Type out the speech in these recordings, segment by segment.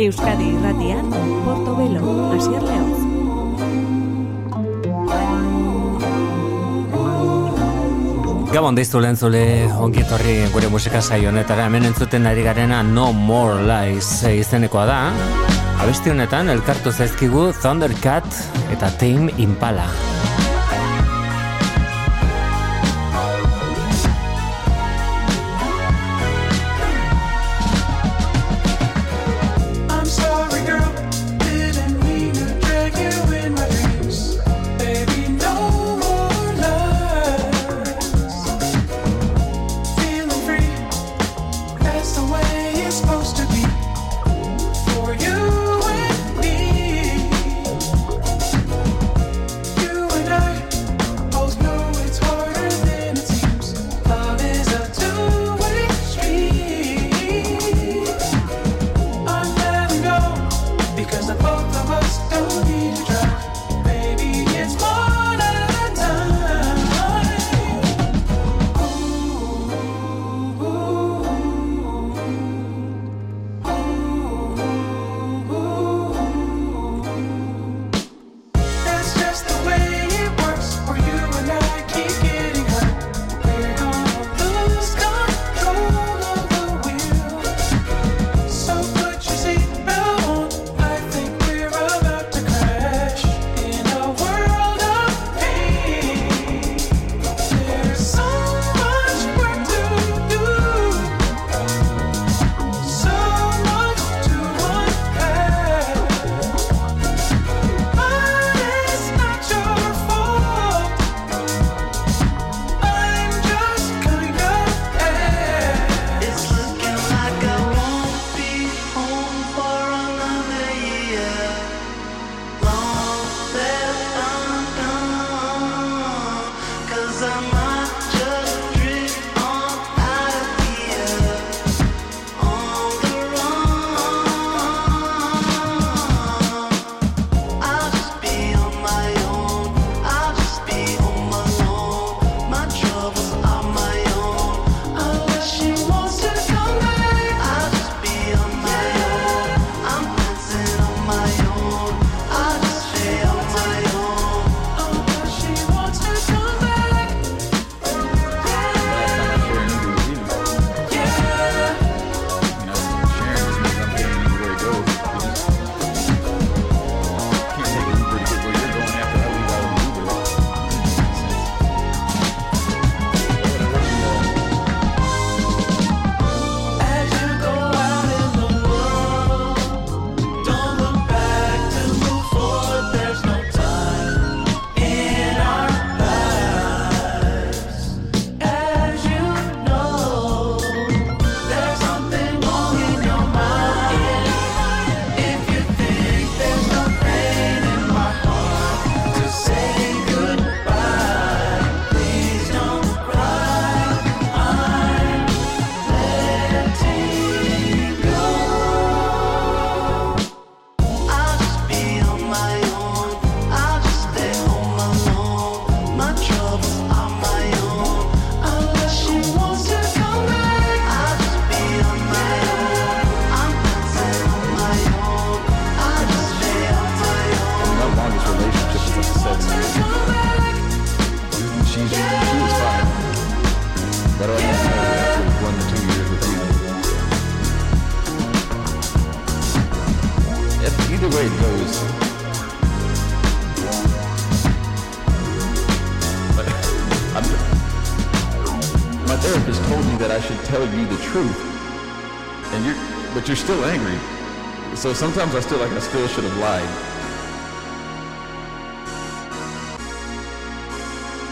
Euskadi irratian, Porto Belo, Asier Leoz. Gabon deiztu lehen zule ongietorri gure musika saionetara hemen entzuten ari garena No More Lies izenekoa da. Abesti honetan elkartu zaizkigu Thundercat eta Tame Impala. Sometimes I still like I still should have lied.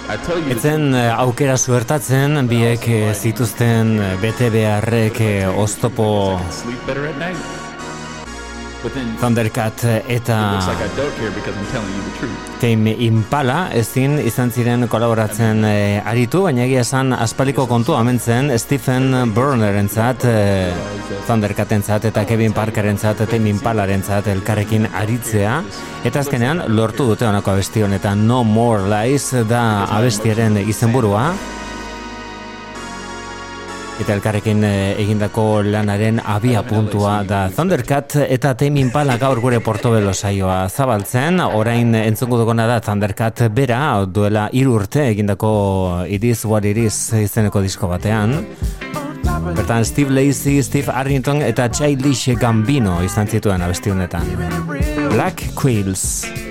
Etzen eh, aukera suertatzen biek eh, zituzten eh, bete beharrek oztopo Thundercat eta Tame Impala ezin izan ziren kolaboratzen e, aritu, baina egia esan aspaliko kontu amentzen Stephen Burneren zat, e, Thundercaten zat eta Kevin Parkeren zat, Tame Impalaren zat elkarrekin aritzea. Eta azkenean lortu dute honako abestion eta No More Lies da abestiaren izenburua eta elkarrekin eh, egindako lanaren abia puntua da Thundercat eta Temin Pala gaur gure portobelo saioa zabaltzen. Orain entzungu dugona da Thundercat bera duela hiru urte egindako Iris What Iris izeneko disko batean. Bertan Steve Lacey, Steve Arrington eta Childish Gambino izan zituen abesti honetan. Black Quills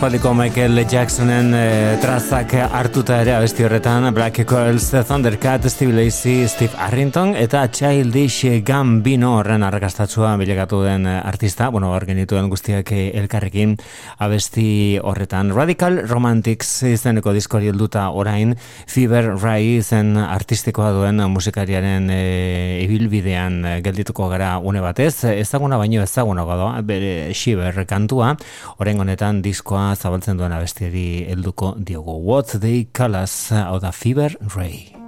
aspaldiko Michael Jacksonen e, trazak hartuta ere abesti horretan Black Coils, Thundercat, Steve Lacey, Steve Arrington eta Childish Gambino horren arrakastatzua bilekatu den artista, bueno, hor genituen guztiak elkarrekin abesti horretan. Radical Romantics izeneko diskori helduta orain Fever Ray zen artistikoa duen musikariaren e, ibilbidean geldituko gara une batez, ezaguna baino ezaguna gado, bere Shiver kantua, orain honetan diskoa zabaltzen duena bestiari helduko diogu. What they call us, hau da Fever Ray.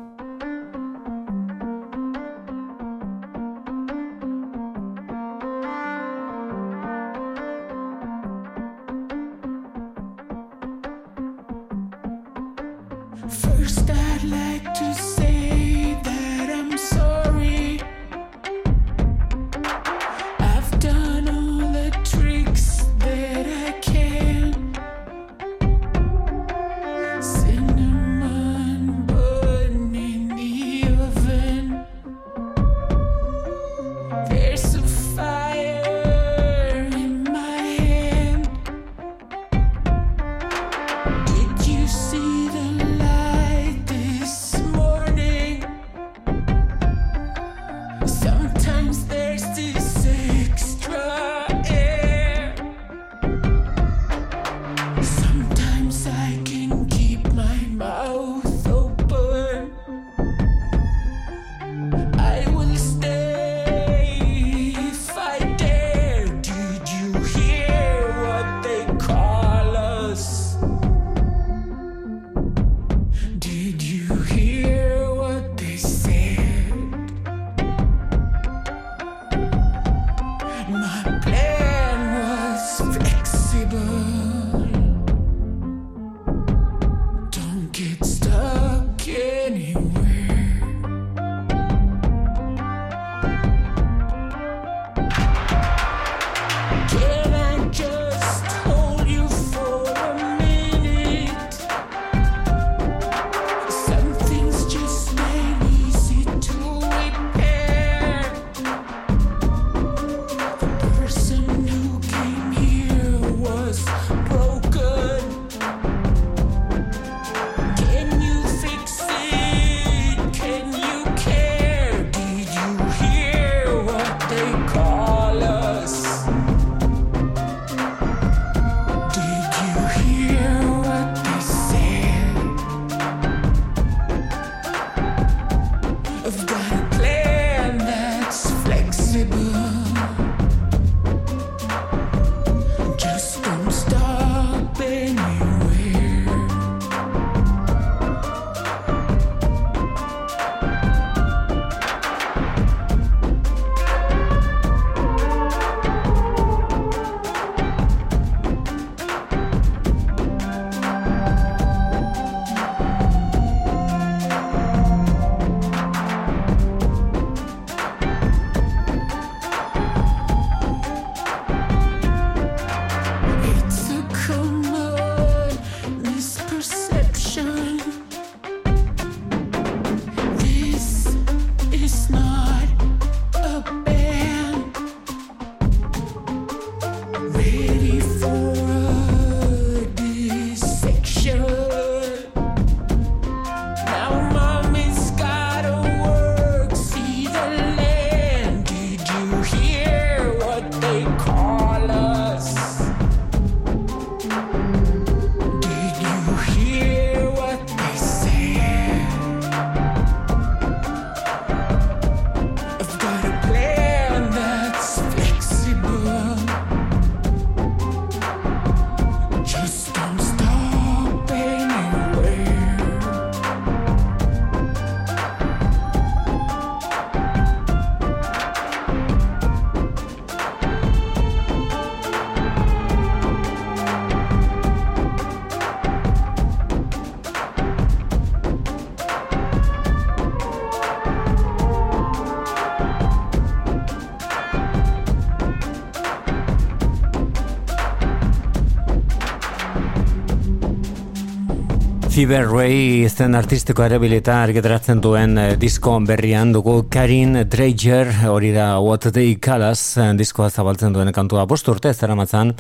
Fever Ray zen artistiko erabilita argitaratzen duen eh, disko berrian dugu. Karin Drager hori da What They Call Us eh, diskoa zabaltzen duen kantua. Bost urte ez dara matzan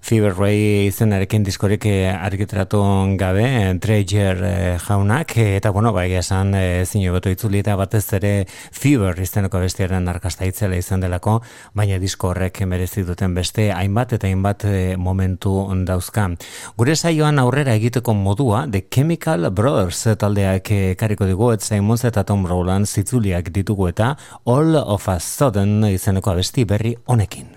Fever Ray izenarekin diskorik eh, argitaratu gabe Drager jaunak. Eta bueno bai esan zinu beto itzuli eta batez ere Fever izeneko bestiaren arkasta itzela izan delako baina disko horrek merezi duten beste hainbat eta hainbat momentu dauzka. Gure saioan aurrera egiteko modua de Chemical Brothers taldeak kariko digu, et Simons eta Tom Rowland zitzuliak ditugu eta All of a Sudden izeneko abesti berri honekin.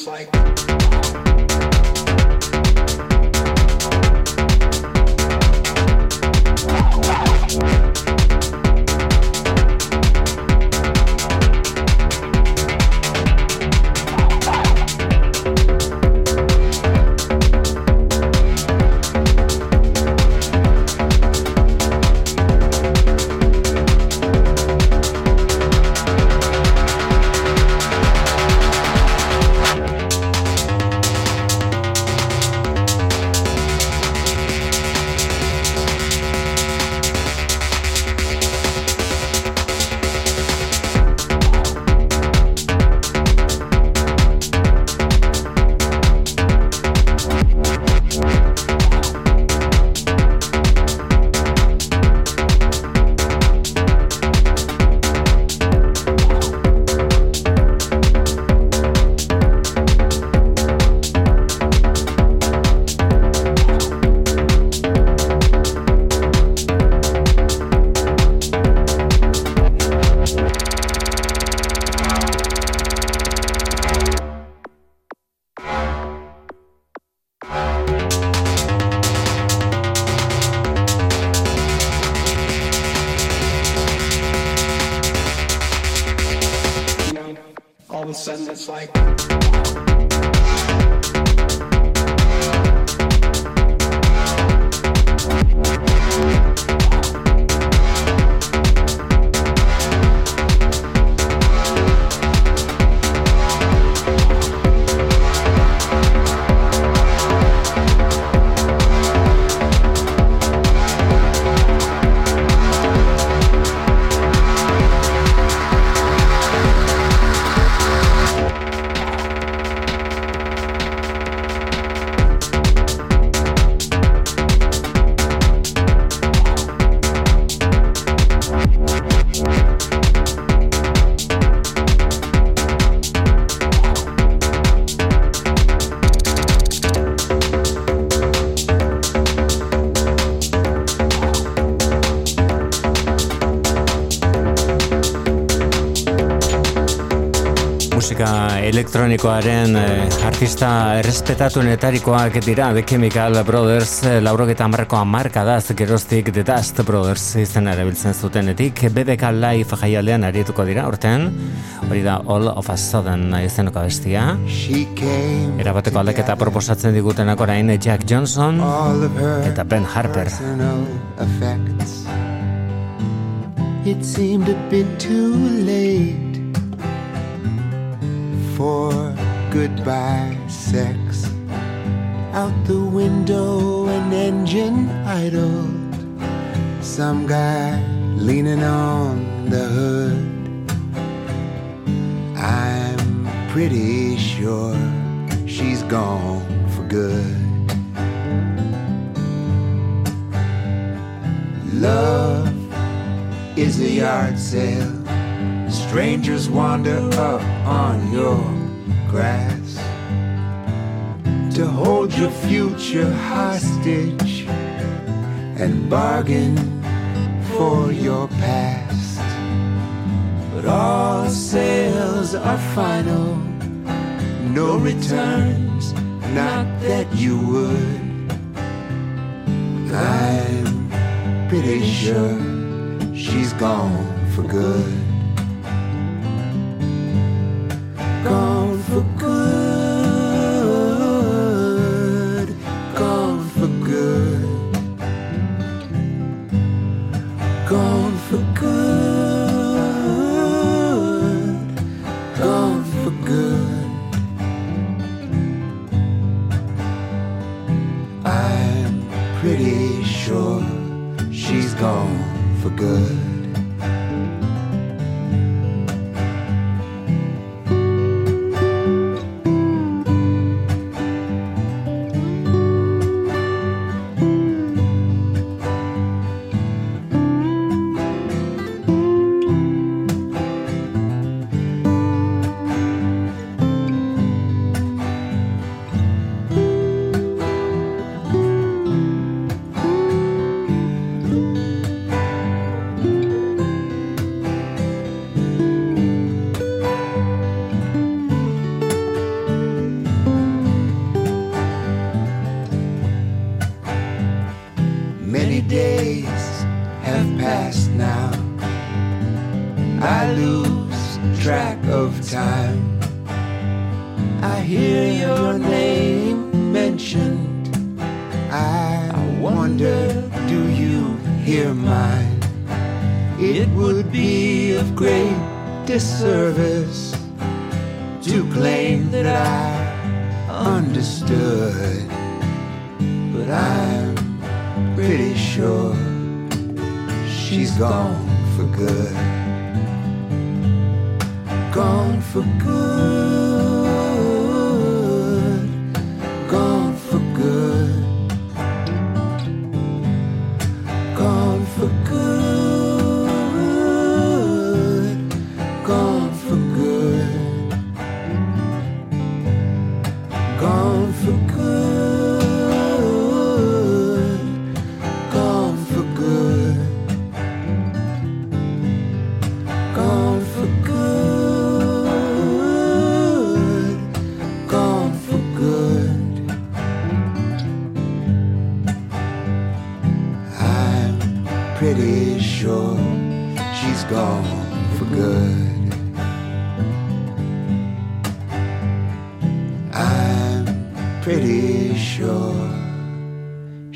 It's like elektronikoaren eh, artista errespetatunetarikoak dira The Chemical Brothers eh, laurogeta marko marka da geroztik The Dust Brothers izan erabiltzen zutenetik BBK Live jaialdean arietuko dira orten hori da All of a Sudden izeneko bestia erabateko aldaketa proposatzen digutenak orain Jack Johnson eta Ben Harper. It seemed a bit too late for goodbye sex. Out the window, an engine idled. Some guy leaning on the hood. I'm pretty sure she's gone for good. Love is a yard sale Strangers wander up on your grass to hold your future hostage and bargain for your past. But all sales are final, no returns, not that you would. I'm pretty sure she's gone for good.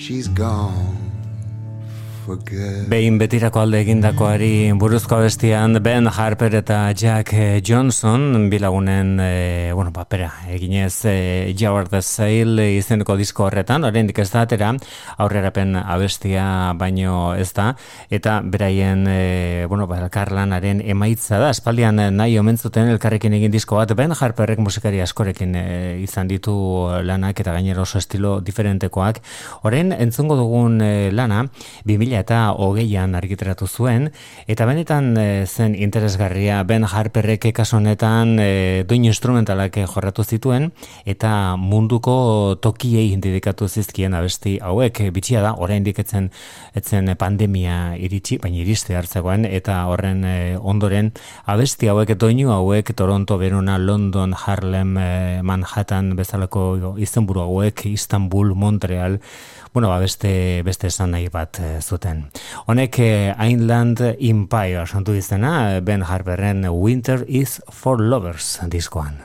she's gone. Behin betirako alde egindakoari buruzko bestian Ben Harper eta Jack Johnson bilagunen e, bueno, papera eginez e, Jawar the Sail izeneko disko horretan, oraindik ez da atera aurrerapen abestia baino ez da, eta beraien e, bueno, ba, elkarlanaren emaitza da, espaldian nahi omentzuten elkarrekin egin disko bat, Ben Harperrek musikari askorekin e, izan ditu lanak eta gainero oso estilo diferentekoak. Orain entzungo dugun e, lana, 2000 2000 eta hogeian argitratu zuen, eta benetan e, zen interesgarria Ben Harperrek ekasonetan e, doin instrumentalak jorratu zituen, eta munduko tokiei dedikatu zizkien abesti hauek, bitxia da, orain diketzen etzen pandemia iritsi, baina iriste hartzegoen, eta horren e, ondoren abesti hauek, doinu hauek, Toronto, Verona, London, Harlem, e, Manhattan, bezalako izenburu hauek, Istanbul, Montreal, bueno, ba, beste, beste esan nahi bat e, zuten. Honek e, Einland Empire santu izena, Ben Harperren Winter is for Lovers diskoan.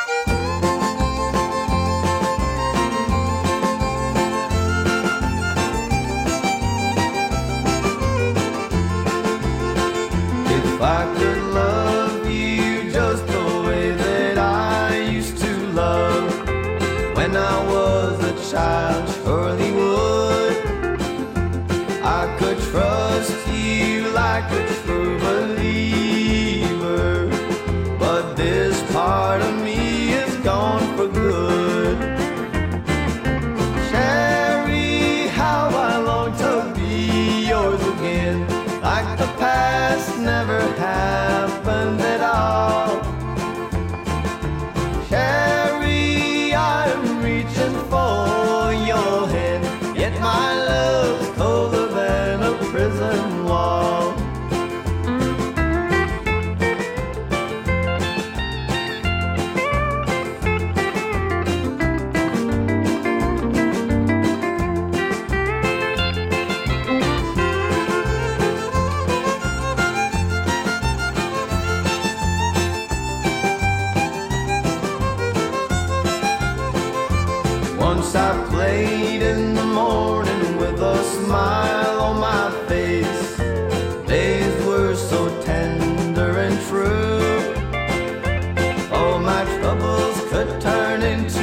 my troubles could turn into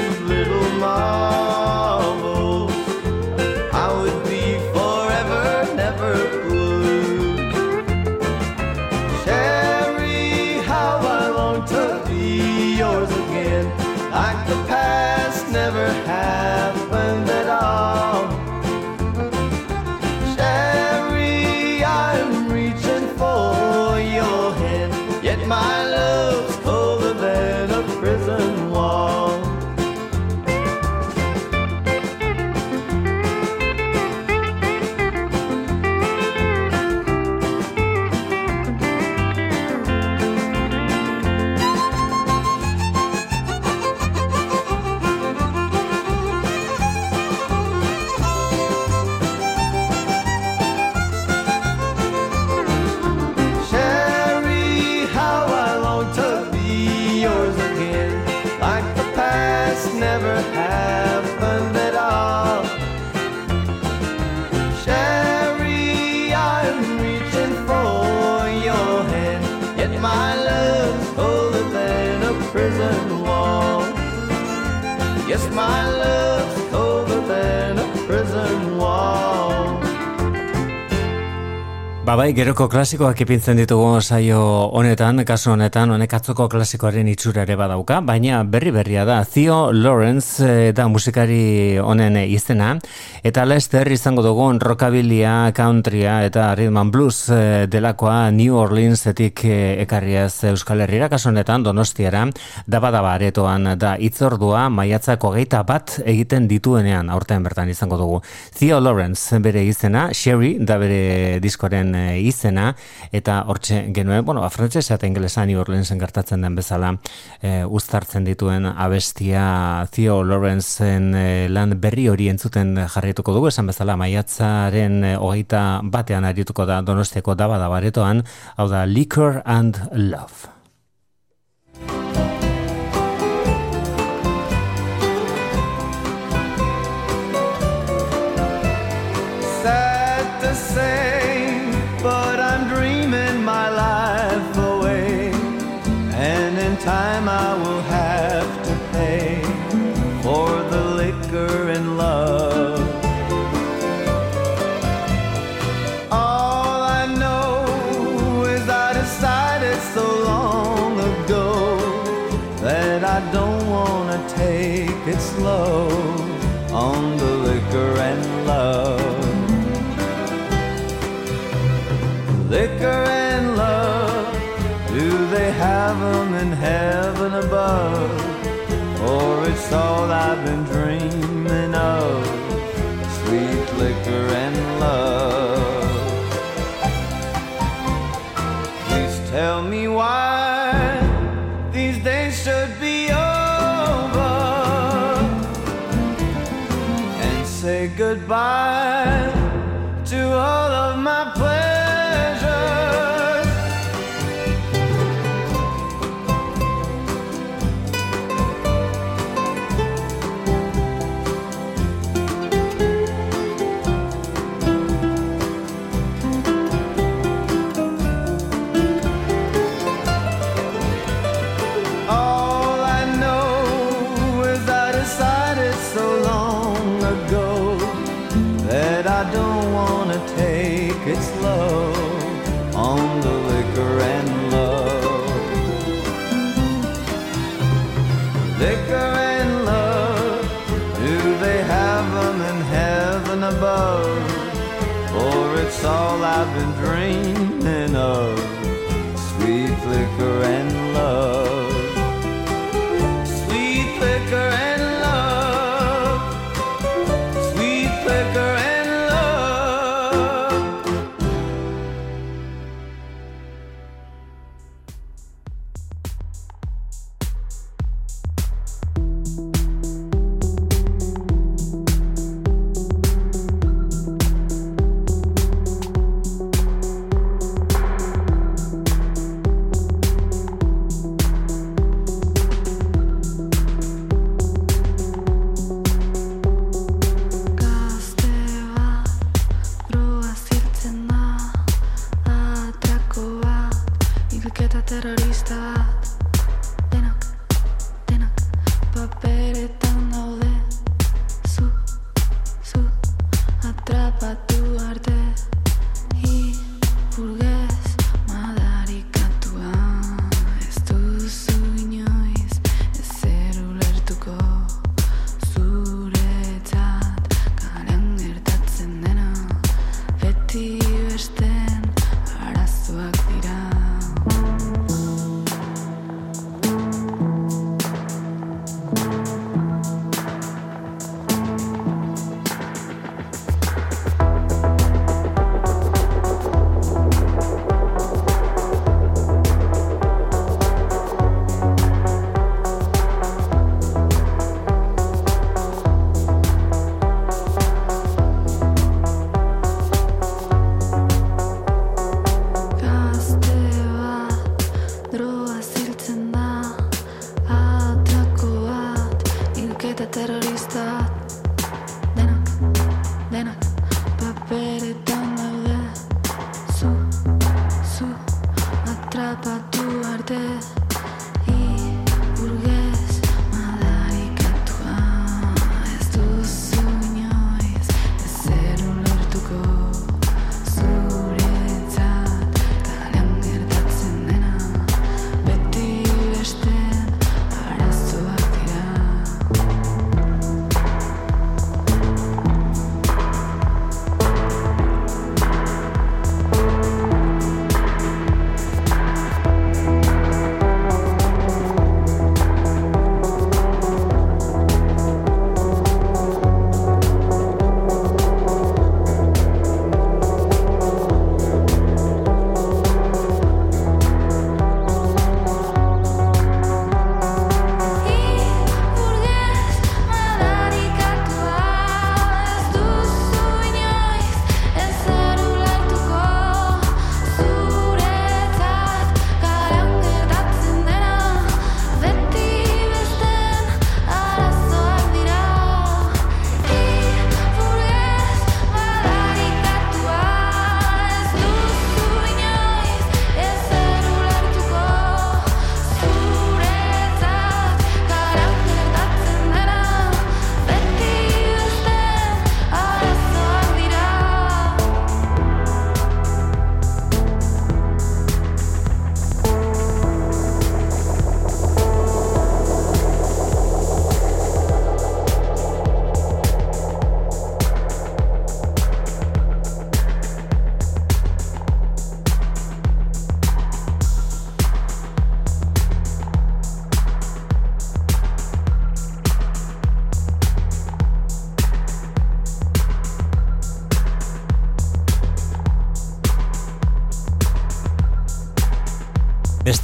geroko klasikoak ipintzen ditugu saio honetan, kasu honetan, honek atzoko klasikoaren itxura ere badauka, baina berri berria da, Theo Lawrence eh, da musikari honen izena, eta Lester izango dugun rockabilia, countrya eta rhythm and blues eh, delakoa New Orleansetik eh, ekarriaz Euskal Herriera, kasu honetan, donostiara, daba daba aretoan da itzordua, maiatzako geita bat egiten dituenean, aurtean bertan izango dugu. Theo Lawrence bere izena, Sherry da bere diskoren e, izena eta hortxe genuen, bueno, ba, frantzesa eta ingelesa New Orleansen gertatzen den bezala e, uztartzen dituen abestia Theo Lawrenceen e, lan berri hori entzuten jarrituko dugu, esan bezala maiatzaren e, hogeita batean arituko da donostiako daba da hau da Liquor and Love.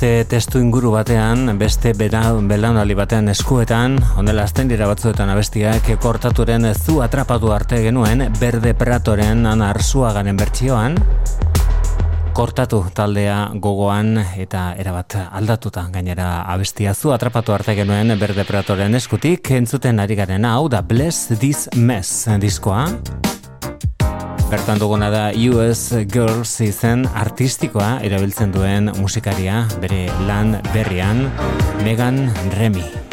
Beste testu inguru batean, beste bela, belaunaldi batean eskuetan, ondela azten dira batzuetan abestiak, kortaturen zu atrapatu arte genuen, berde pratoren anarzuagaren bertsioan, kortatu taldea gogoan eta erabat aldatuta gainera abestia zu atrapatu arte genuen berde pratoren eskutik, entzuten ari garen hau da Bless This Mess diskoa, Bertan duguna da US Girls izen artistikoa erabiltzen duen musikaria bere lan berrian Megan Remy.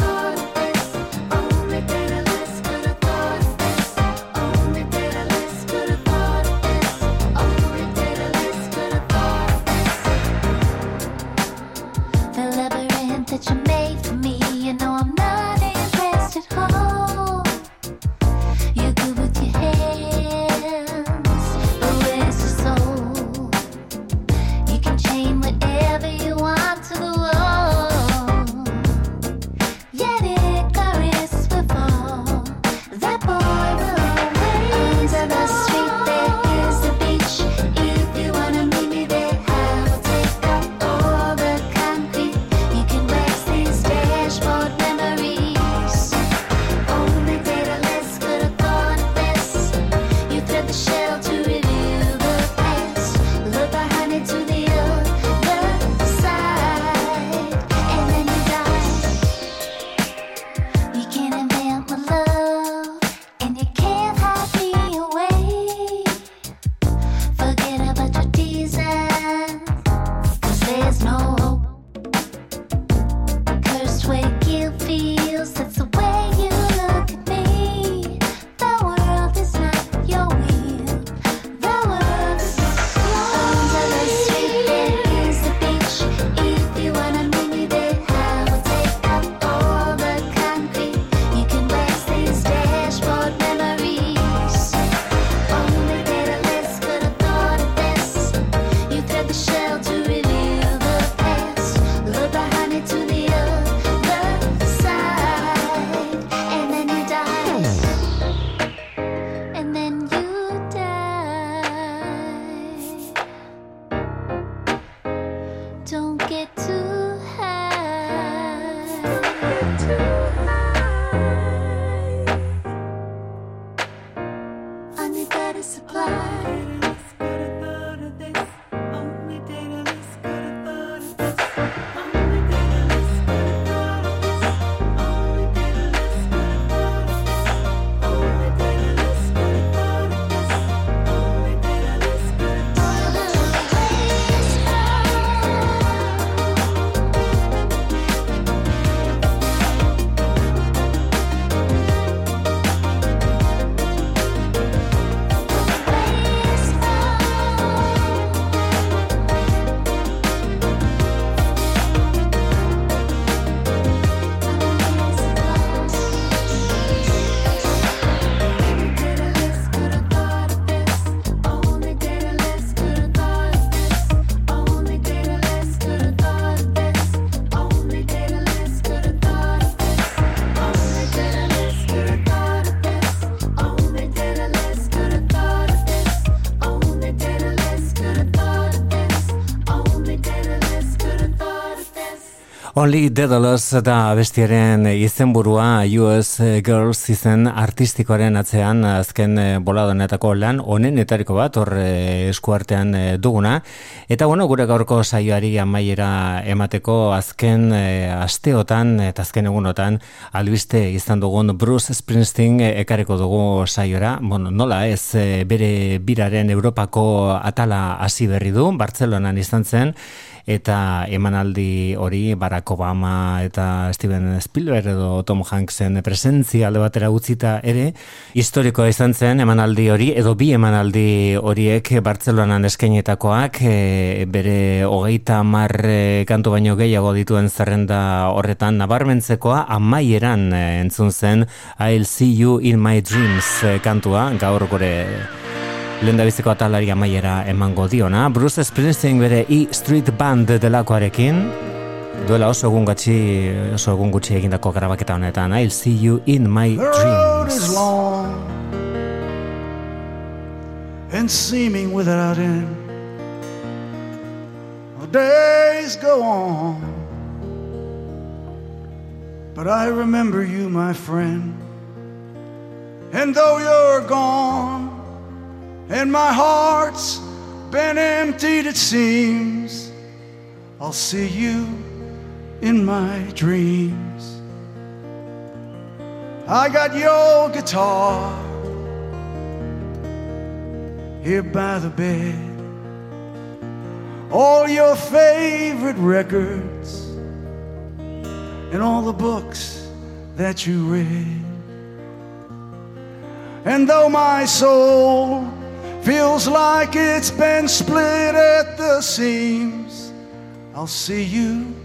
Only Daedalus da bestiaren izenburua US Girls izen artistikoaren atzean azken eh, boladonetako lan onenetariko bat hor eh, eskuartean eh, duguna. Eta bueno, gure gaurko saioari amaiera emateko azken asteotan eta azken egunotan albiste izan dugun Bruce Springsteen ekarriko dugu saiora. Bueno, nola ez bere biraren Europako atala hasi berri du, Bartzelonan izan zen, eta emanaldi hori Barack Obama eta Steven Spielberg edo Tom Hanksen presentzia alde batera utzita ere historikoa izan zen emanaldi hori edo bi emanaldi horiek Bartzelonan eskainetakoak e, bere hogeita mar e, kantu baino gehiago dituen zerrenda horretan nabarmentzekoa amaieran e, entzun zen I'll see you in my dreams e, kantua gaur gure Lendabiziko atalari amaiera emango diona, Bruce Springsteen bere E Street Band delakoarekin, duela oso egun gatxi, oso egun gutxi egindako grabaketa honetan, I'll see you in my The dreams. long and seeming without end. days go on. But I remember you, my friend. And though you're gone, and my heart's been emptied, it seems, I'll see you in my dreams. I got your guitar here by the bed all your favorite records and all the books that you read. And though my soul feels like it's been split at the seams, I'll see you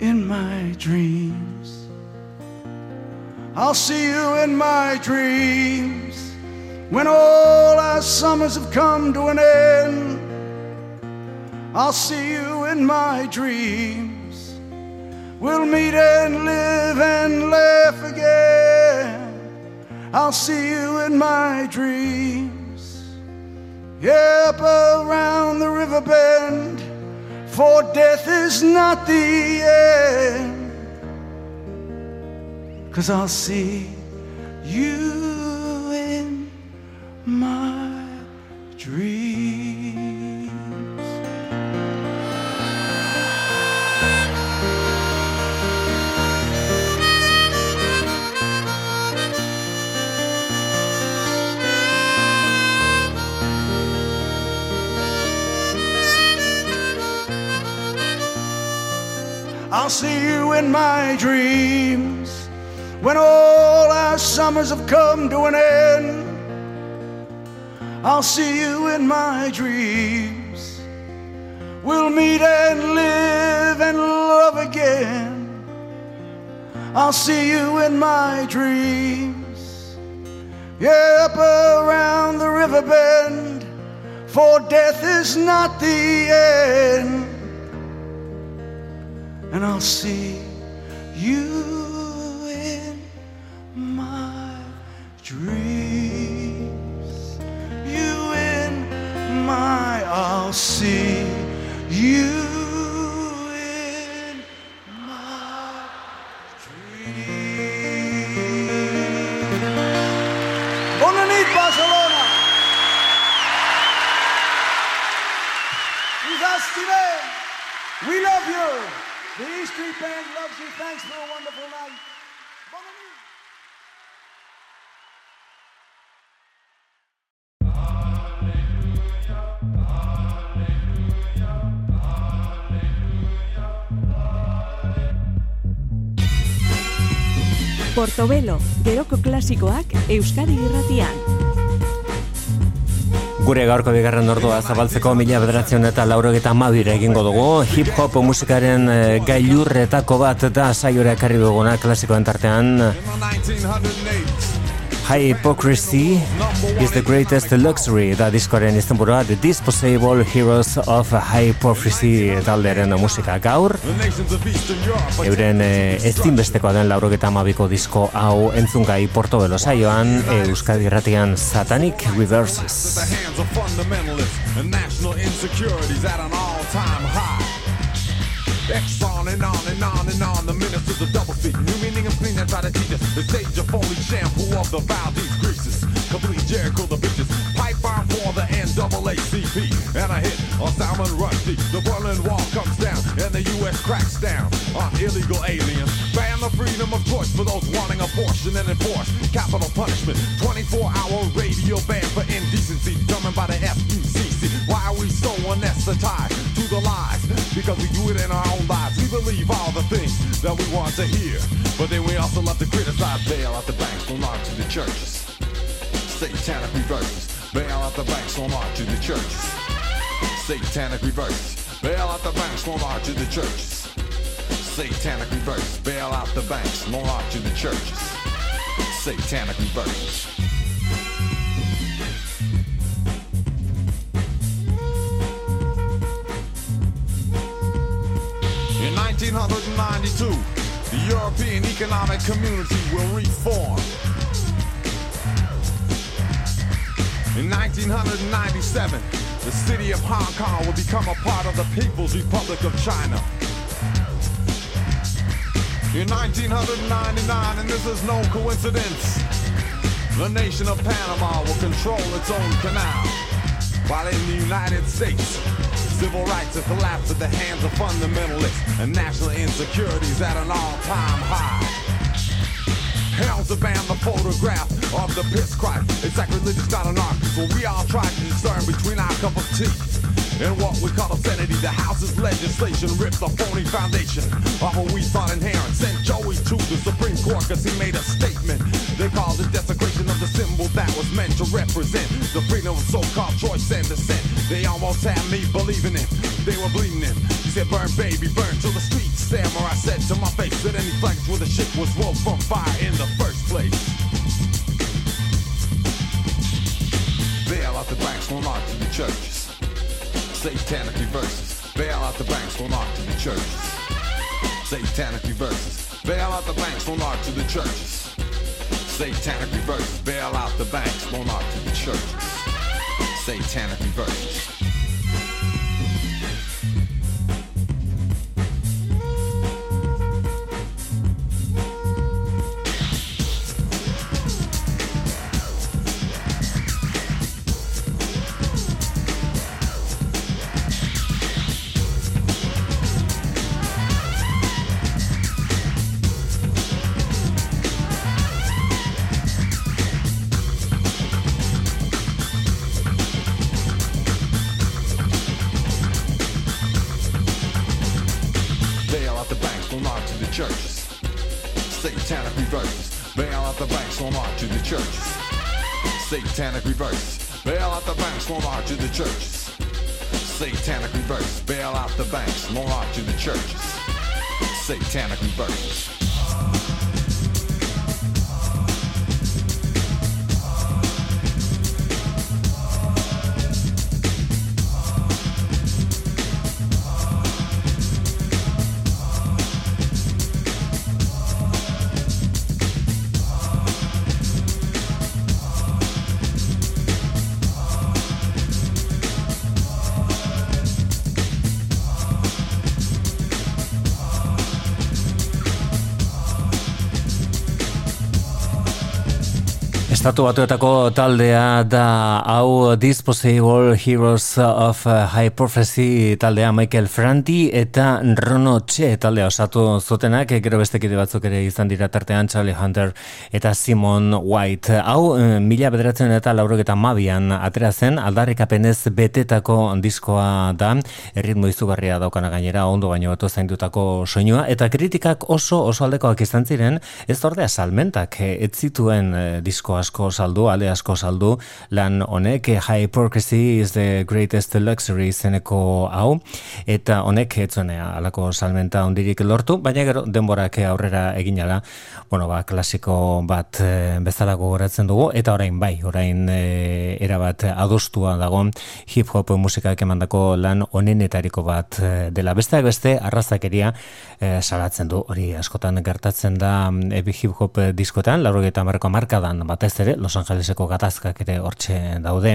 in my dreams. I'll see you in my dreams when all our summers have come to an end. I'll see you in my dreams. We'll meet and live and laugh again. I'll see you in my dreams. Yep, around the river bend, for death is not the end. Cause I'll see you in my dreams. I'll see you in my dreams when all our summers have come to an end. I'll see you in my dreams. We'll meet and live and love again. I'll see you in my dreams. Yeah, up around the river bend, for death is not the end and I'll see you in my dreams. You in my, I'll see you in my dreams. Bonne Barcelona. Who's Steven? We love you. The E Street Band loves you. Thanks for a wonderful night. Bonne nuit. Portobelo, geroko klasikoak Euskadi irratian. Gure gaurko bigarren ordua zabaltzeko mila bederatzen eta laurogeta mabire egingo dugu. Hip-hop musikaren eh, gailurretako bat da saiora ekarri duguna klasikoen tartean. High Hypocrisy is the greatest luxury da diskoaren izenburua The Disposable Heroes of Hypocrisy talderen musika gaur euren eh, ezinbestekoa den laurogeta amabiko disko hau entzungai Portobelo saioan Euskadi Irratian Satanic Reverses The fundamentalists and on and on and on. The ministers of double speak. Clean try to teach us. The stage of holy shampoo of the Valdez greases. Complete Jericho the bitches. Pipe bomb for the NAACP. And a hit on Salman Rushdie. The Berlin Wall comes down and the U.S. cracks down on illegal aliens. Ban the freedom of choice for those wanting abortion and enforce capital punishment. 24-hour radio ban for indecency. Coming by the FUCC. Why are we so anesthetized to the lies? Because we do it in our own lives. We believe all the things that we want to hear. But then we also love to criticize. Bail out the banks, not to the churches. Satanic reverses. Bail out the banks, not to the churches. Satanic reverses. Bail out the banks, not to the churches. Satanic reverses. Bail out the banks, not to the churches. Satanic reverses. 1992, the European Economic Community will reform. In 1997, the city of Hong Kong will become a part of the People's Republic of China. In 1999, and this is no coincidence, the nation of Panama will control its own canal. While in the United States, civil rights have collapsed at the hands of fundamentalists and national insecurities at an all-time high. Hell's to ban the photograph of the Piss Christ. It's sacrilegious, not an art. So we all try to discern between our cup of tea and what we call obscenity. The House's legislation rips the phony foundation of what we thought inherent. Sent Joey to the Supreme Court because he made a statement. They called it desecration of the symbol that was meant to represent the freedom of so-called choice and dissent. They almost had me believing it. They were bleeding him. He said, burn baby, burn to the streets. Samurai said to my face that any flags where the shit was woke from fire in the first place. Bail out the banks, will not to the churches. Satanic reverses. Bail out the banks, will not to the churches. Satanic reverses. Bail out the banks, will not to the churches. Satanic reverses. Bail out the banks, will not to the churches. Satanic reverses. Satanic reverses. Bail out the banks, not to the churches. Satanic reverses. Bail out the banks, not to the churches. Satanic reverses. Estatu batuetako taldea da hau Disposable Heroes of High Prophecy taldea Michael Franti eta Rono Che taldea osatu zutenak, gero beste kide batzuk ere izan dira tartean Charlie Hunter eta Simon White. Hau eh, mila bederatzen eta laurogeta mabian atera zen, aldarrikapenez betetako diskoa da, erritmo izugarria daukana gainera, ondo baino batu zaindutako soinua, eta kritikak oso oso aldekoak izan ziren, ez ordea salmentak, eh, ez zituen eh, disko asko saldu, ale asko saldu, lan honek, Hypocrisy is the greatest luxury zeneko hau, eta honek eh, alako salmenta ondirik lortu, baina gero denborak aurrera egin da, bueno, ba, klasiko bat eh, bezala gogoratzen dugu, eta orain bai, orain eh, erabat adostua dago hip-hop musikak emandako lan onenetariko bat eh, dela. Besteak beste, arrazakeria eh, salatzen du, hori askotan gertatzen da eh, hip-hop diskotan, laurogeita marko markadan batez ere, Los Angeleseko gatazkak ere hortxe daude,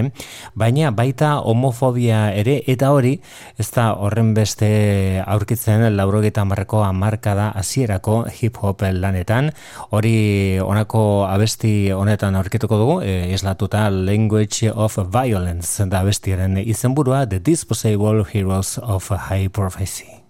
baina baita homofobia ere, eta hori, ez da horren beste aurkitzen laurogeita marko markada hasierako hip-hop lanetan, hori honako abesti honetan aurkituko dugu, e, islatuta Language of Violence da abestiaren izenburua The Disposable Heroes of High Prophecy.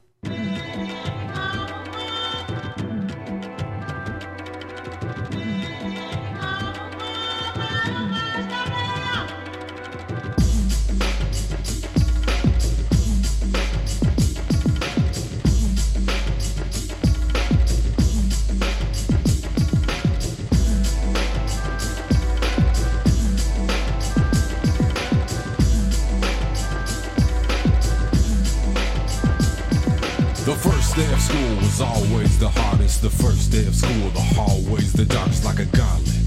First day of school was always the hardest. The first day of school, the hallways the darkest like a gauntlet.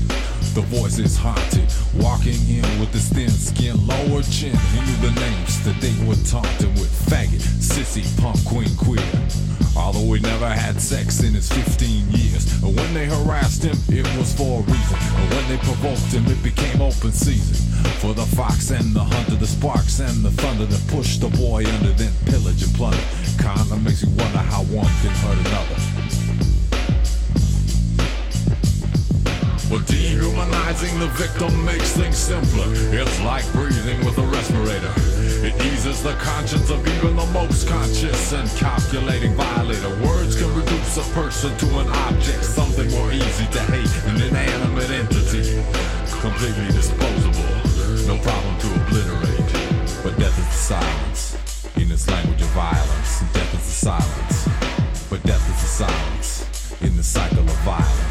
The voice is haunted. Walking in with this thin skin, lower chin. He knew the names that they were taunting with faggot, sissy, punk, queen, queer. Although he never had sex in his 15 years. When they harassed him, it was for a reason. When they provoked him, it became open season. For the fox and the hunter, the sparks and the thunder that pushed the boy under, then pillage and plunder. Kinda makes you wonder how one can hurt another. But dehumanizing the victim makes things simpler. It's like breathing with a respirator. It eases the conscience of even the most conscious and calculating violator. Words can reduce a person to an object, something more easy to hate, an inanimate entity. Completely disposable, no problem to obliterate. But death is the silence, in this language of violence. Death is the silence, but death is the silence, in the cycle of violence.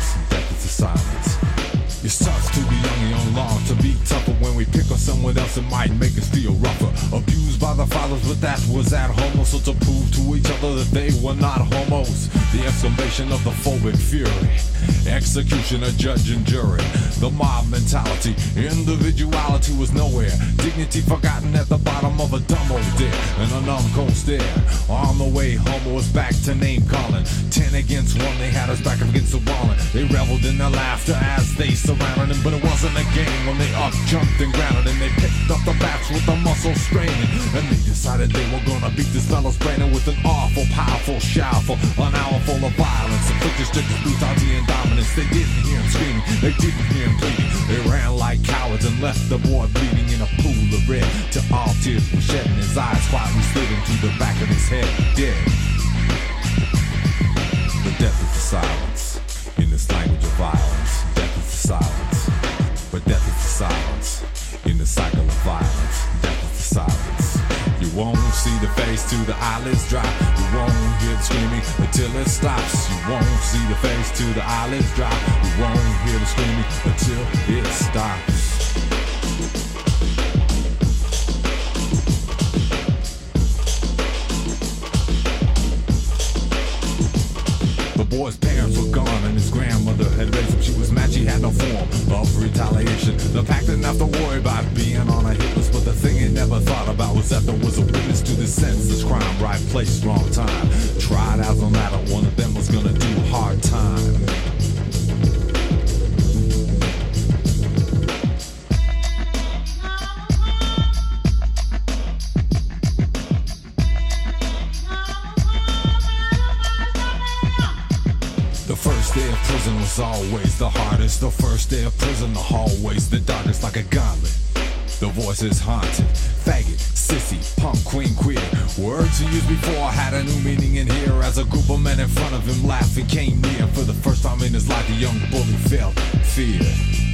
Someone else it might make us feel rougher. Abused by the fathers, but that was at home. So to prove to each other that they were not homos. The exclamation of the phobic fury. Execution of judge and jury. The mob mentality. Individuality was nowhere. Dignity forgotten at the bottom of a dumb old dare. And a numb cold stare. On the way home was back to name calling. Ten against one, they had us back up against the wall. and They reveled in their laughter as they surrounded him. But it wasn't a game when they up jumped and grounded and they picked up the bats with the muscle straining. And they decided they were gonna beat this fellow's brain with an awful, powerful shout for an hour full of violence. Afflicted strict brutality and dominance. They didn't hear him screaming, they didn't hear him pleading. They ran like cowards and left the boy bleeding in a pool of red. To all tears were shedding, his eyes quietly slid into the back of his head, dead. The death is the silence in this language of violence. Death is the silence, but death is the silence in the cycle of violence. Death is the silence. Won't see the face till the eyelids drop. You won't hear the screaming until it stops. You won't see the face till the eyelids drop. You won't hear the screaming until it stops. Boy's parents were gone and his grandmother had raised him. She was mad, she had no form of retaliation. The pack didn't have to worry about being on a hit list, but the thing it never thought about was that there was a witness to this senseless crime. Right place, wrong time. Tried as a matter, one of them was gonna do hard time. Always the hardest. The first day of prison, the hallways, the darkest like a gauntlet. The voice is haunted. Faggot, sissy, punk, queen, queer. Words he used before had a new meaning in here. As a group of men in front of him laughing came near. For the first time in his life, the young bully felt fear.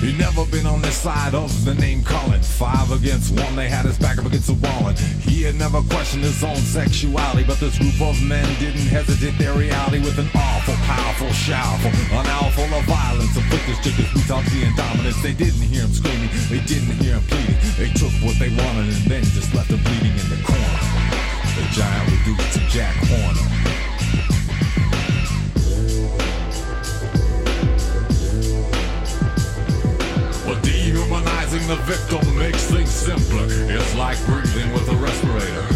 He never been on this side of the name calling. Five against one, they had his back up against the wall. And he had never questioned his own sexuality. But this group of men didn't hesitate their reality with an awful, powerful shout. An hour full of violence, afflicted strict brutality and dominance. They didn't hear him screaming, they didn't hear him pleading. They took what they wanted and then just left him bleeding in the corner. The giant reduced to Jack Horner. Dehumanizing the victim makes things simpler. It's like breathing with a respirator.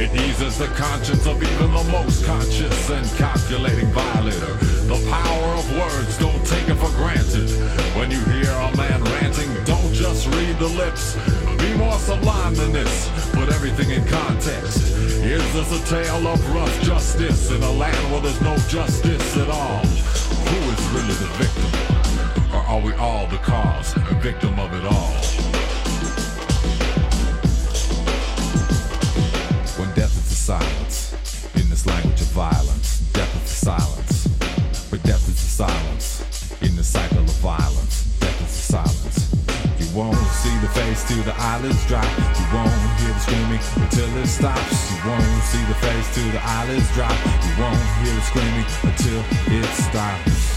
It eases the conscience of even the most conscious and calculating violator. The power of words, don't take it for granted. When you hear a man ranting, don't just read the lips. Be more sublime than this. Put everything in context. Is this a tale of rough justice in a land where there's no justice at all? Who is really the victim? Or are we all the cause, a victim of it all? When death is the silence, in this language of violence, death is the silence. But death is the silence, in the cycle of violence, death is the silence. You won't see the face till the eyelids drop. You won't hear the screaming until it stops. You won't see the face till the eyelids drop. You won't hear the screaming until it stops.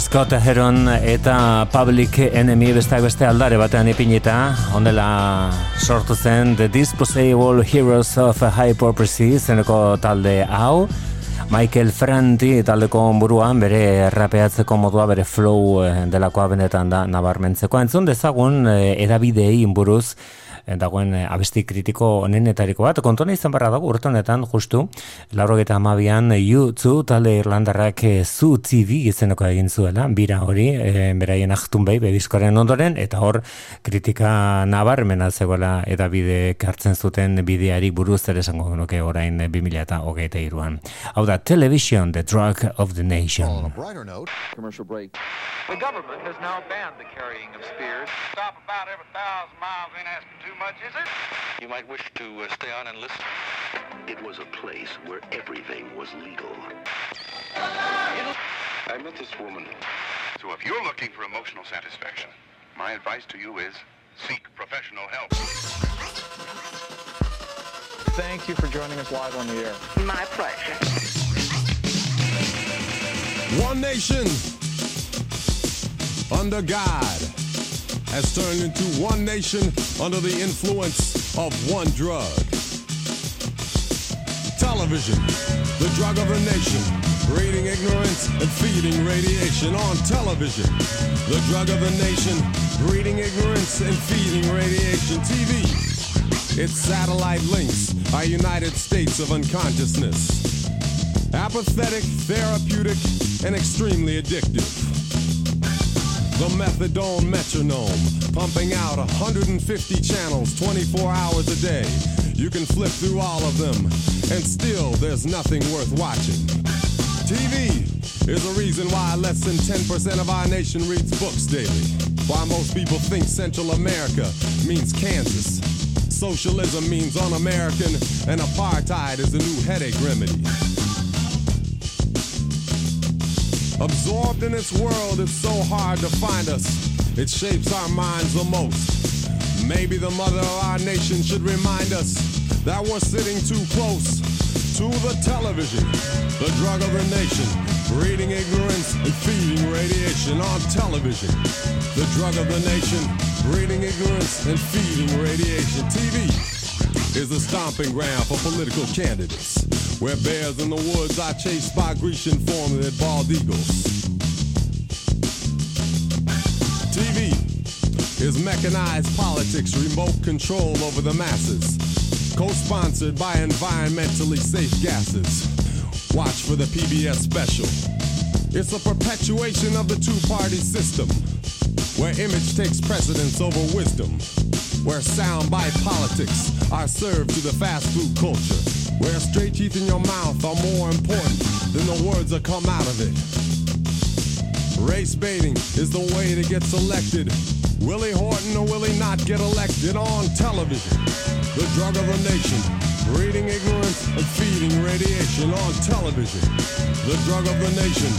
Scott Heron eta Public Enemy besteak beste aldare batean ipinita, ondela sortu zen The Disposable Heroes of Hypocrisy zeneko talde hau, Michael Franti taldeko buruan bere rapeatzeko modua bere flow eh, delakoa benetan da nabarmentzeko. Entzun dezagun eh, edabidei buruz dagoen eh, abesti kritiko onenetariko bat, kontuan izan barra dago urte honetan, justu, laurogeta amabian, U2 talde Irlandarrak eh, Zu TV izeneko egin zuela, bira hori, e, beraien ahtun behi, bediskoaren ondoren, eta hor kritika nabarmena zegoela edabide hartzen zuten bideari buruz ere esango nuke orain 2000 eta hogeita iruan. Hau da, Television, The Drug of the Nation. brighter note, commercial break. The government has now banned the carrying of spears. Stop about every thousand miles ain't asking too much, is it? You might wish to uh, stay on and listen. It was a place where everything was legal. I met this woman. So if you're looking for emotional satisfaction, my advice to you is seek professional help. Thank you for joining us live on the air. My pleasure. One nation under God has turned into one nation under the influence of one drug. Television, the drug of the nation, breeding ignorance and feeding radiation on television. The drug of the nation, breeding ignorance and feeding radiation. TV, its satellite links are United States of unconsciousness. Apathetic, therapeutic, and extremely addictive. The methadone metronome, pumping out 150 channels 24 hours a day. You can flip through all of them, and still there's nothing worth watching. TV is a reason why less than 10% of our nation reads books daily. Why most people think Central America means Kansas. Socialism means un-American, and apartheid is the new headache remedy. Absorbed in its world, it's so hard to find us. It shapes our minds the most. Maybe the mother of our nation should remind us that we're sitting too close to the television, the drug of the nation, breeding ignorance and feeding radiation on television. The drug of the nation, breeding ignorance and feeding radiation. TV is the stomping ground for political candidates, where bears in the woods are chased by Grecian formed bald eagles. TV is mechanized politics, remote control over the masses, co-sponsored by environmentally safe gases. Watch for the PBS special. It's a perpetuation of the two-party system, where image takes precedence over wisdom, where sound soundbite politics are served to the fast food culture, where straight teeth in your mouth are more important than the words that come out of it. Race baiting is the way to get selected. Willie Horton or will he not get elected on television? The drug of the nation, breeding ignorance and feeding radiation on television. The drug of the nation,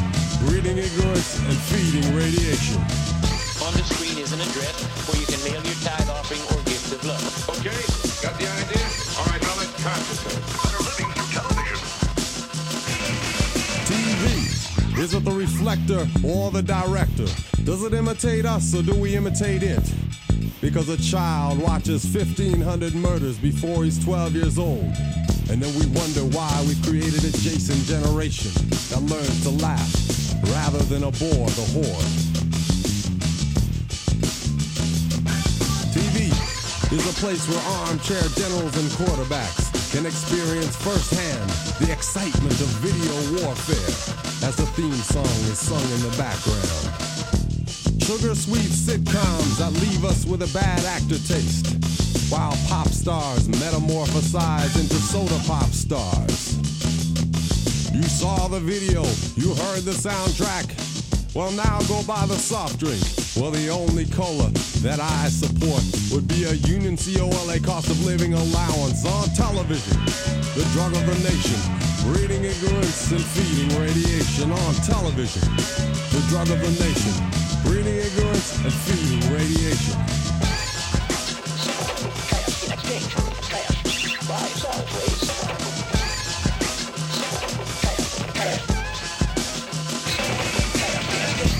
breeding ignorance and feeding radiation. On the screen is an address where you can mail your tithe offering or gift of love. Okay, got the idea? Is it the reflector or the director? Does it imitate us or do we imitate it? Because a child watches 1,500 murders before he's 12 years old. And then we wonder why we created a Jason generation that learns to laugh rather than abhor the whore. TV is a place where armchair generals and quarterbacks can experience firsthand the excitement of video warfare as the theme song is sung in the background. Sugar sweet sitcoms that leave us with a bad actor taste, while pop stars metamorphosize into soda pop stars. You saw the video, you heard the soundtrack. Well, now go buy the soft drink. Well, the only cola that I support would be a Union COLA cost of living allowance on television. The drug of the nation, breeding ignorance and feeding radiation on television. The drug of the nation, breeding ignorance and feeding radiation.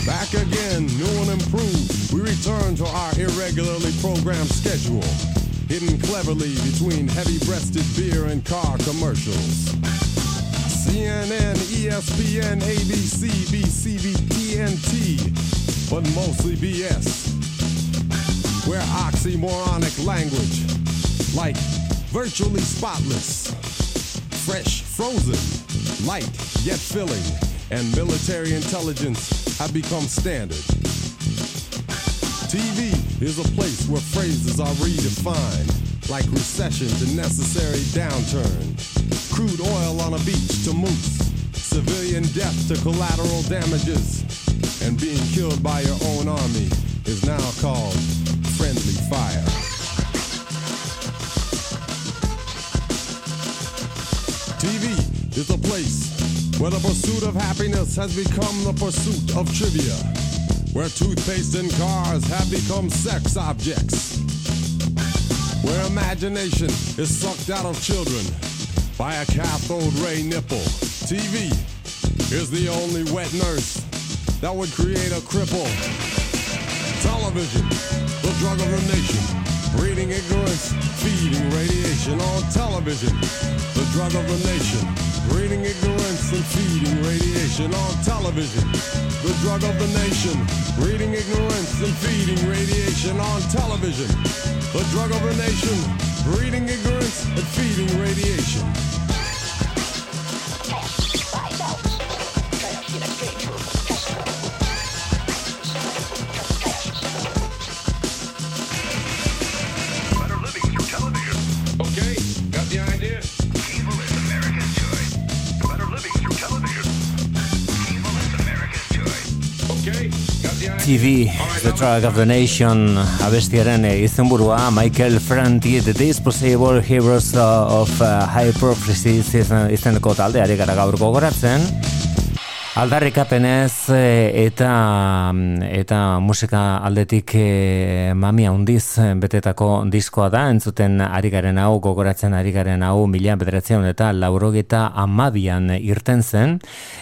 Back again, new and improved, we return to our irregularly programmed schedule, hidden cleverly between heavy-breasted beer and car commercials. CNN, ESPN, ABC, BCB, TNT, but mostly BS. Where oxymoronic language, like virtually spotless, fresh, frozen, light yet filling, and military intelligence have become standard. TV is a place where phrases are redefined, like recession to necessary downturn, crude oil on a beach to moose, civilian death to collateral damages, and being killed by your own army is now called friendly fire. TV is a place where the pursuit of happiness has become the pursuit of trivia, where toothpaste and cars have become sex objects, where imagination is sucked out of children by a cathode ray nipple. TV is the only wet nurse that would create a cripple. Television, the drug of the nation, breeding ignorance, feeding radiation. On television, the drug of the nation, breeding ignorance and feeding radiation. On television, the drug of the nation, breeding ignorance and feeding radiation. On television, the drug of the nation, breeding ignorance and feeding radiation. Got the Drug of the Nation, abestiaren eh, izenburua, Michael Franti, The Disposable Heroes of uh, Prophecies izen, izeneko taldeari gara gaur gogoratzen. Aldarrikapenez eh, eta eta musika aldetik eh, mamia handiz eh, betetako diskoa da, entzuten ari garen hau, gogoratzen ari garen hau, mila bederatzean eta laurogeta amabian irten zen,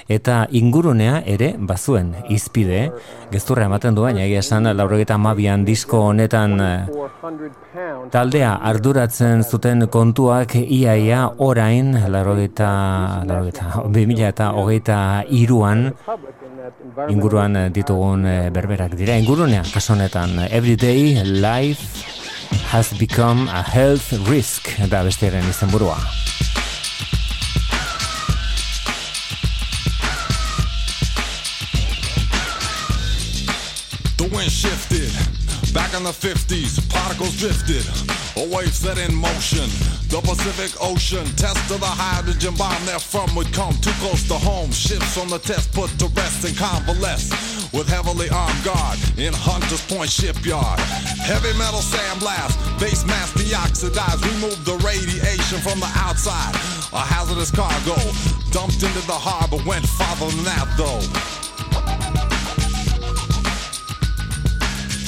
eta ingurunea ere bazuen izpide, gezurra ematen du baina egia esan laurogeta amabian disko honetan eh, taldea arduratzen zuten kontuak iaia orain laurogeta, laurogeta, 2000 eta hogeita iruan inguruan eh, ditugun eh, berberak dira ingurunea kaso honetan everyday life has become a health risk da bestiaren izenburua The wind. Back in the 50s, particles drifted. A wave set in motion. The Pacific Ocean. Test of the hydrogen bomb therefrom would come too close to home. Ships on the test put to rest and convalesce with heavily armed guard in Hunters Point shipyard. Heavy metal sandblast, base mass deoxidized. Remove the radiation from the outside. A hazardous cargo dumped into the harbor. Went farther than that though.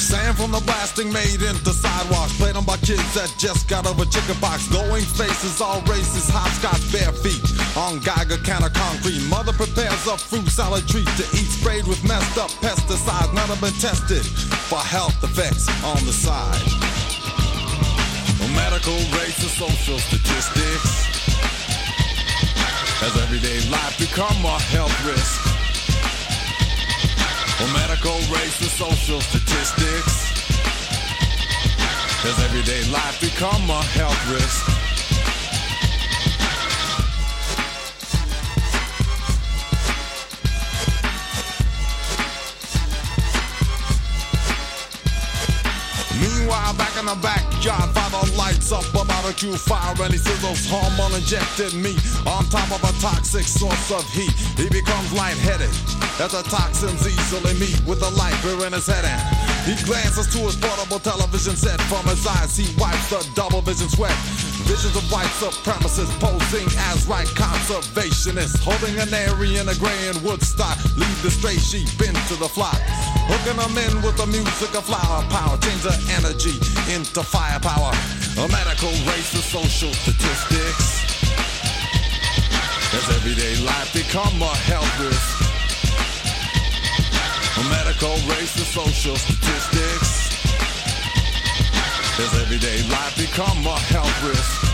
Sand from the blasting made into sidewalks Played on by kids that just got over chicken pox Going faces, all races, hopscotch, bare feet. On Geiger counter concrete. Mother prepares a fruit salad treat To eat. Sprayed with messed up pesticides. None have been tested for health effects on the side. Medical, race, and social statistics. Has everyday life become a health risk? Well, medical, race, and social statistics. Does everyday life become a health risk? Meanwhile, back in the backyard, father lights up a barbecue fire and he sizzles hormone injected meat on top of a toxic source of heat. He becomes lightheaded as the toxins easily meet with the light beer in his head. And he glances to his portable television set from his eyes. He wipes the double vision sweat. Visions of white supremacists posing as right conservationists, holding an Aryan, a gray and Woodstock. Lead the stray sheep into the flock. Hooking them in with the music of flower power. Change the energy into firepower. A medical race of social statistics. Does everyday life become a health risk? A medical medical, race, and social statistics. Does everyday life become a health risk?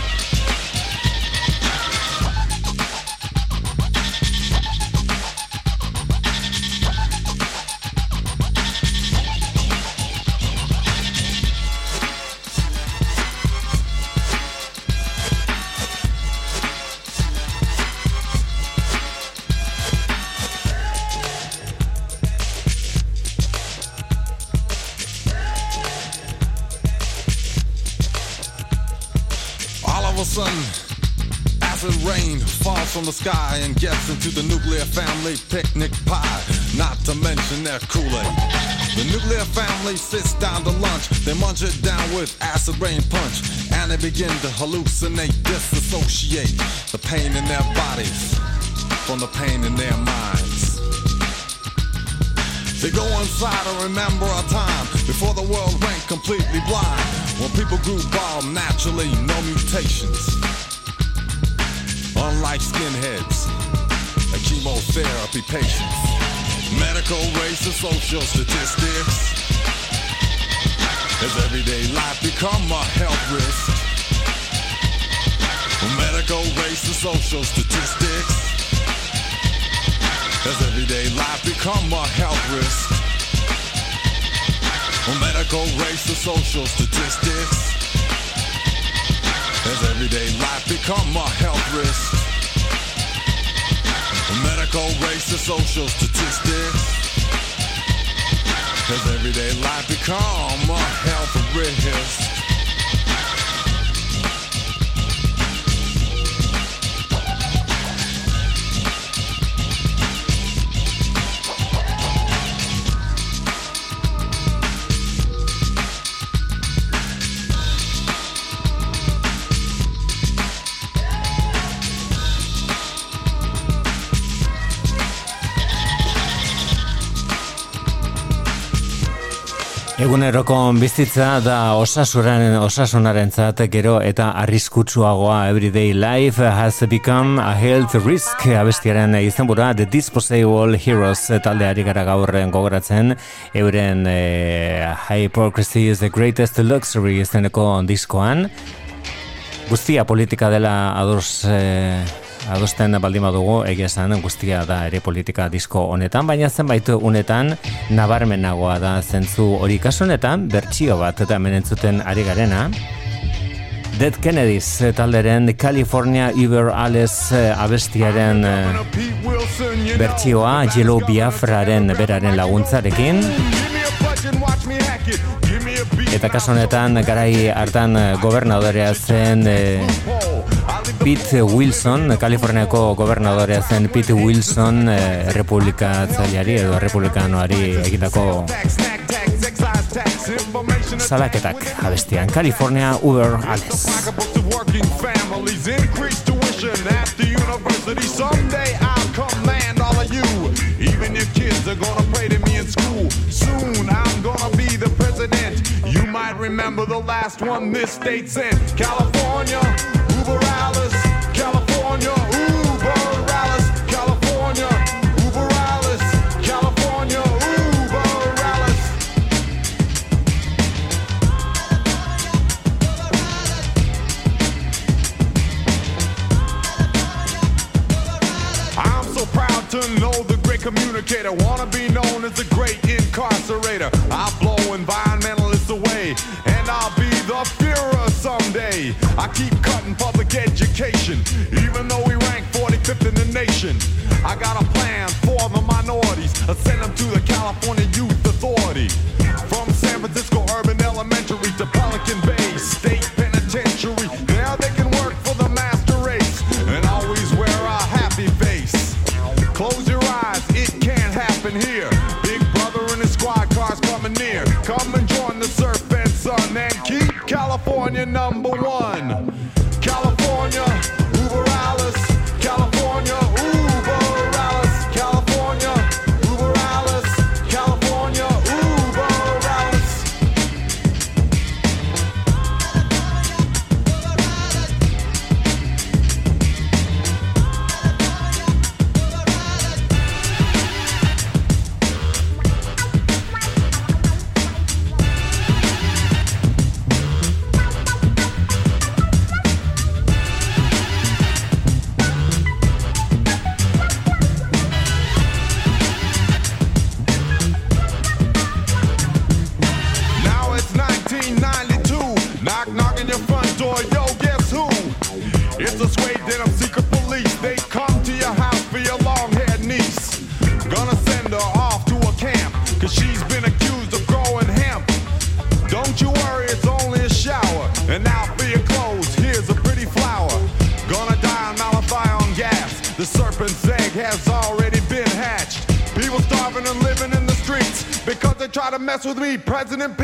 From the sky and gets into the nuclear family picnic pie. Not to mention their Kool-Aid. The nuclear family sits down to lunch. They munch it down with acid rain punch. And they begin to hallucinate, disassociate the pain in their bodies from the pain in their minds. They go inside and remember a time before the world went completely blind. When people grew bald naturally, no mutations. Unlike skinheads and chemotherapy patients. Medical, race, and social statistics. As everyday life become a health risk. Medical, race, and social statistics. As everyday life become a health risk. Medical, race, and social statistics. As everyday life become a health risk. Medical, race, and social statistics. As everyday life become a health risk. Eguneroko bizitza da osasuraren osasunarentzat gero eta arriskutsuagoa everyday life has become a health risk. Abestiaren izenbura The Disposable Heroes taldeari gara gaurren gogoratzen euren eh, Hypocrisy is the greatest luxury izeneko diskoan. Guztia politika dela ados eh, adosten baldin badugu egia esan guztia da ere politika disko honetan, baina zenbait unetan nabarmenagoa da zentzu hori kasu honetan bertsio bat eta hemen entzuten ari garena. Dead Kennedys talderen California Uber Alles eh, abestiaren eh, bertsioa Yellow Biafraren beraren laguntzarekin. Eta kasu honetan garai hartan eh, gobernadorea zen Pete Wilson, Kaliforniako gobernadorea zen Pete Wilson eh, republikatzaileari edo republikanoari egitako salaketak abestian. California Uber might remember the last one this state sent. California, Uber communicator. Wanna be known as the great incarcerator. I'll blow environmentalists away, and I'll be the Führer someday. I keep cutting public education, even though we rank 45th in the nation. I got a plan for the minorities. I send them to the California Youth Authority. From San Francisco Urban Elementary to Pelican Bay State California number with me, President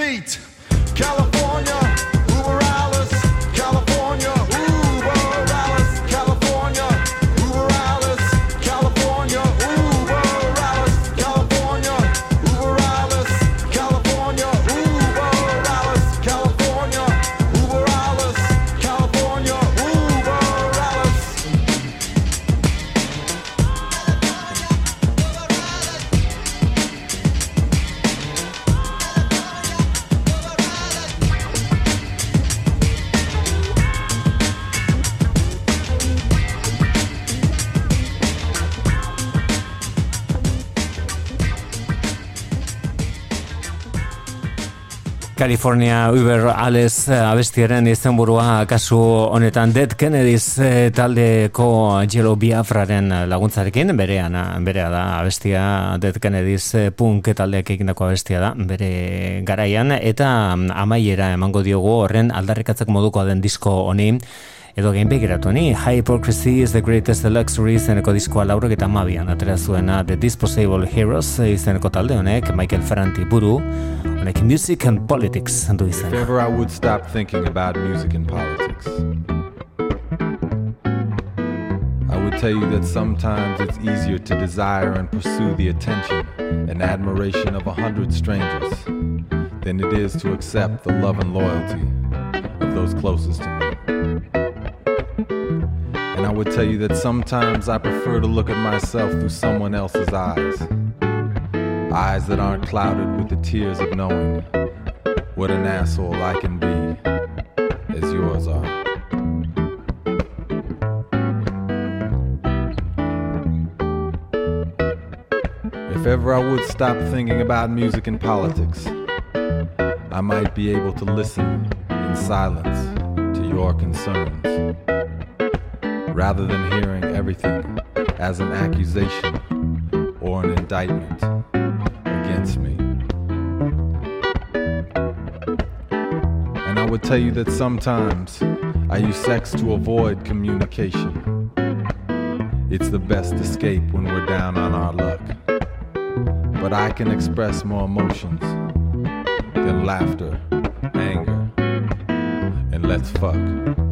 California Uber Ales eh, abestiaren izenburua kasu honetan Dead Kennedys eh, taldeko Jello Biafraren laguntzarekin berean berea da abestia Dead Kennedys eh, punk taldeak egindako abestia da bere garaian eta mm, amaiera emango diogu horren aldarrikatzek modukoa den disko honi edo gain begiratu ni Hypocrisy is the greatest luxury izeneko diskoa laurok eta mabian atera zuena The Disposable Heroes izeneko talde honek Michael Franti buru honek Music and Politics du If ever I would stop thinking about music and politics, I would tell you that sometimes it's easier to desire and pursue the attention and admiration of a hundred strangers than it is to accept the love and loyalty of those closest to me. Would tell you that sometimes I prefer to look at myself through someone else's eyes. Eyes that aren't clouded with the tears of knowing what an asshole I can be, as yours are. If ever I would stop thinking about music and politics, I might be able to listen in silence to your concerns, rather than hearing everything as an accusation or an indictment against me. And I would tell you that sometimes I use sex to avoid communication. It's the best escape when we're down on our luck. But I can express more emotions than laughter, anger, and let's fuck.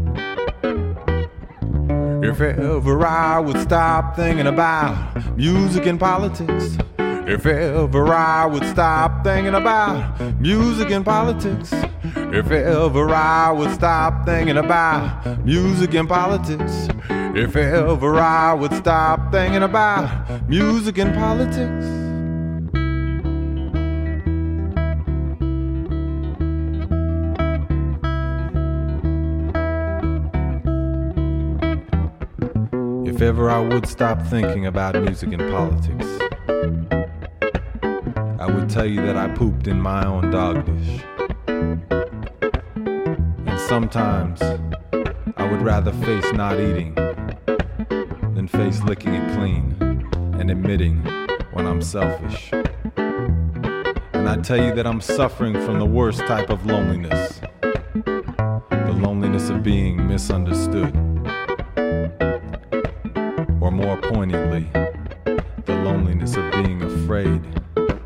If ever I would stop thinking about music and politics, if ever I would stop thinking about music and politics, if ever I would stop thinking about music and politics, if ever I would stop thinking about music and politics. Ever I would stop thinking about music and politics, I would tell you that I pooped in my own dog dish. And sometimes I would rather face not eating than face licking it clean and admitting when I'm selfish. And I tell you that I'm suffering from the worst type of loneliness the loneliness of being misunderstood. Or more poignantly, the loneliness of being afraid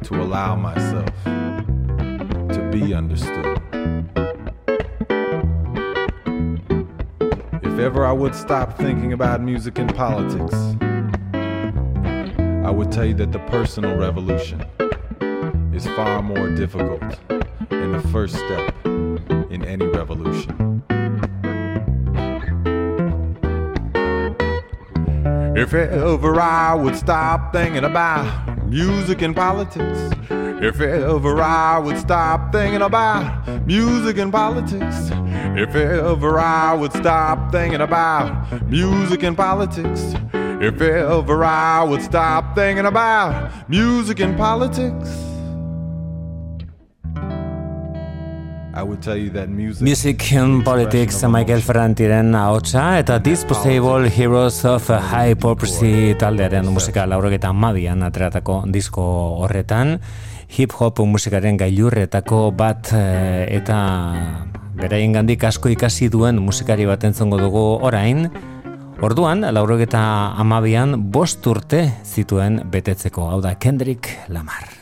to allow myself to be understood. If ever I would stop thinking about music and politics, I would tell you that the personal revolution is far more difficult and the first step in any revolution. If ever I would stop thinking about music and politics, if ever I would stop thinking about music and politics, if ever I would stop thinking about music and politics, if ever I would stop thinking about music and politics. Music. Music and Politics Michael Ferrantiren ahotsa eta Disposable Heroes of Hypocrisy taldearen musika laurogeta amabian atreatako disko horretan. Hip-hop musikaren gailurretako bat eh, eta beraien gandik asko ikasi duen musikari bat entzongo dugu orain. Orduan, laurogeta amabian bost urte zituen betetzeko, hau da Kendrick Lamar.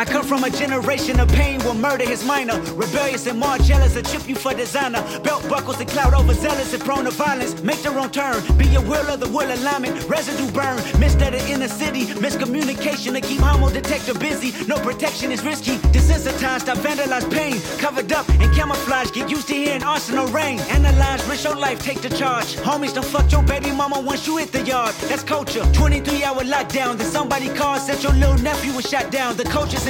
I come from a generation of pain where murder is minor. Rebellious and more jealous, a chip you for designer. Belt buckles and cloud overzealous and prone to violence. Make the wrong turn, be your will of the will alignment. Residue burn, missed at the inner city. Miscommunication to keep homo detector busy. No protection is risky. Desensitized, I vandalize pain. Covered up and camouflage, get used to hearing arsenal rain. Analyze, risk your life, take the charge. Homies, don't fuck your baby mama once you hit the yard. That's culture. 23 hour lockdown, then somebody called, said your little nephew was shot down. The culture's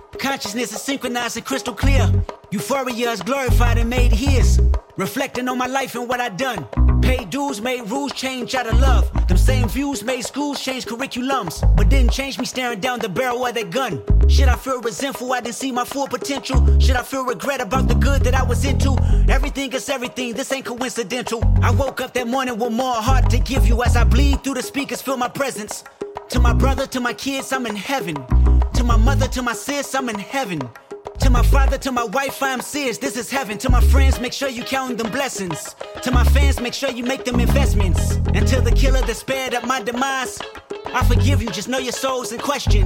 Consciousness is synchronized and crystal clear. Euphoria is glorified and made his. Reflecting on my life and what I done. Paid dues, made rules change out of love. Them same views made schools change curriculums. But didn't change me staring down the barrel of that gun. Should I feel resentful? I didn't see my full potential. Should I feel regret about the good that I was into? Everything is everything, this ain't coincidental. I woke up that morning with more heart to give you as I bleed through the speakers, feel my presence. To my brother, to my kids, I'm in heaven. To my mother, to my sis, I'm in heaven. To my father, to my wife, I'm serious. This is heaven. To my friends, make sure you count them blessings. To my fans, make sure you make them investments. And to the killer that spared up my demise, I forgive you, just know your soul's in question.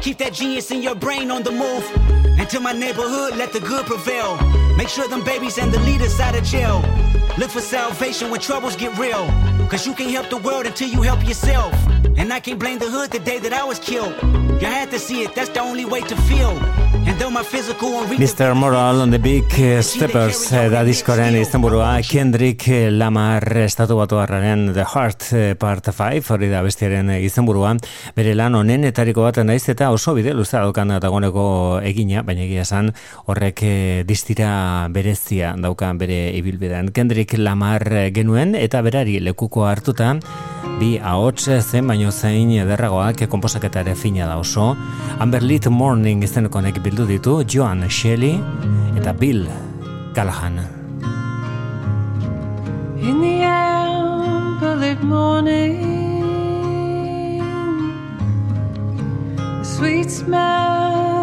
Keep that genius in your brain on the move. And to my neighborhood, let the good prevail. Make sure them babies and the leaders out of jail. Look for salvation when troubles get real. Cause you can't help the world until you help yourself. And I can't blame the hood the day that I was killed. You had to see it, that's the only way to feel. Mr. Moral on the Big Steppers eh, da diskoren izenburua Kendrick Lamar estatu batu The Heart eh, Part 5 hori da bestiaren izenburua bere lan honenetariko bat naiz eta oso bide luzea daukan dagoneko egina baina egia esan horrek eh, distira berezia daukan bere ibilbidean Kendrick Lamar genuen eta berari lekuko hartuta bi ahots zen baino zein ederragoak konposaketa ere fina da oso Amberlit Morning izeneko honek bildu ditu Joan Shelley eta Bill Callahan. In the amber-lit morning, the sweet smell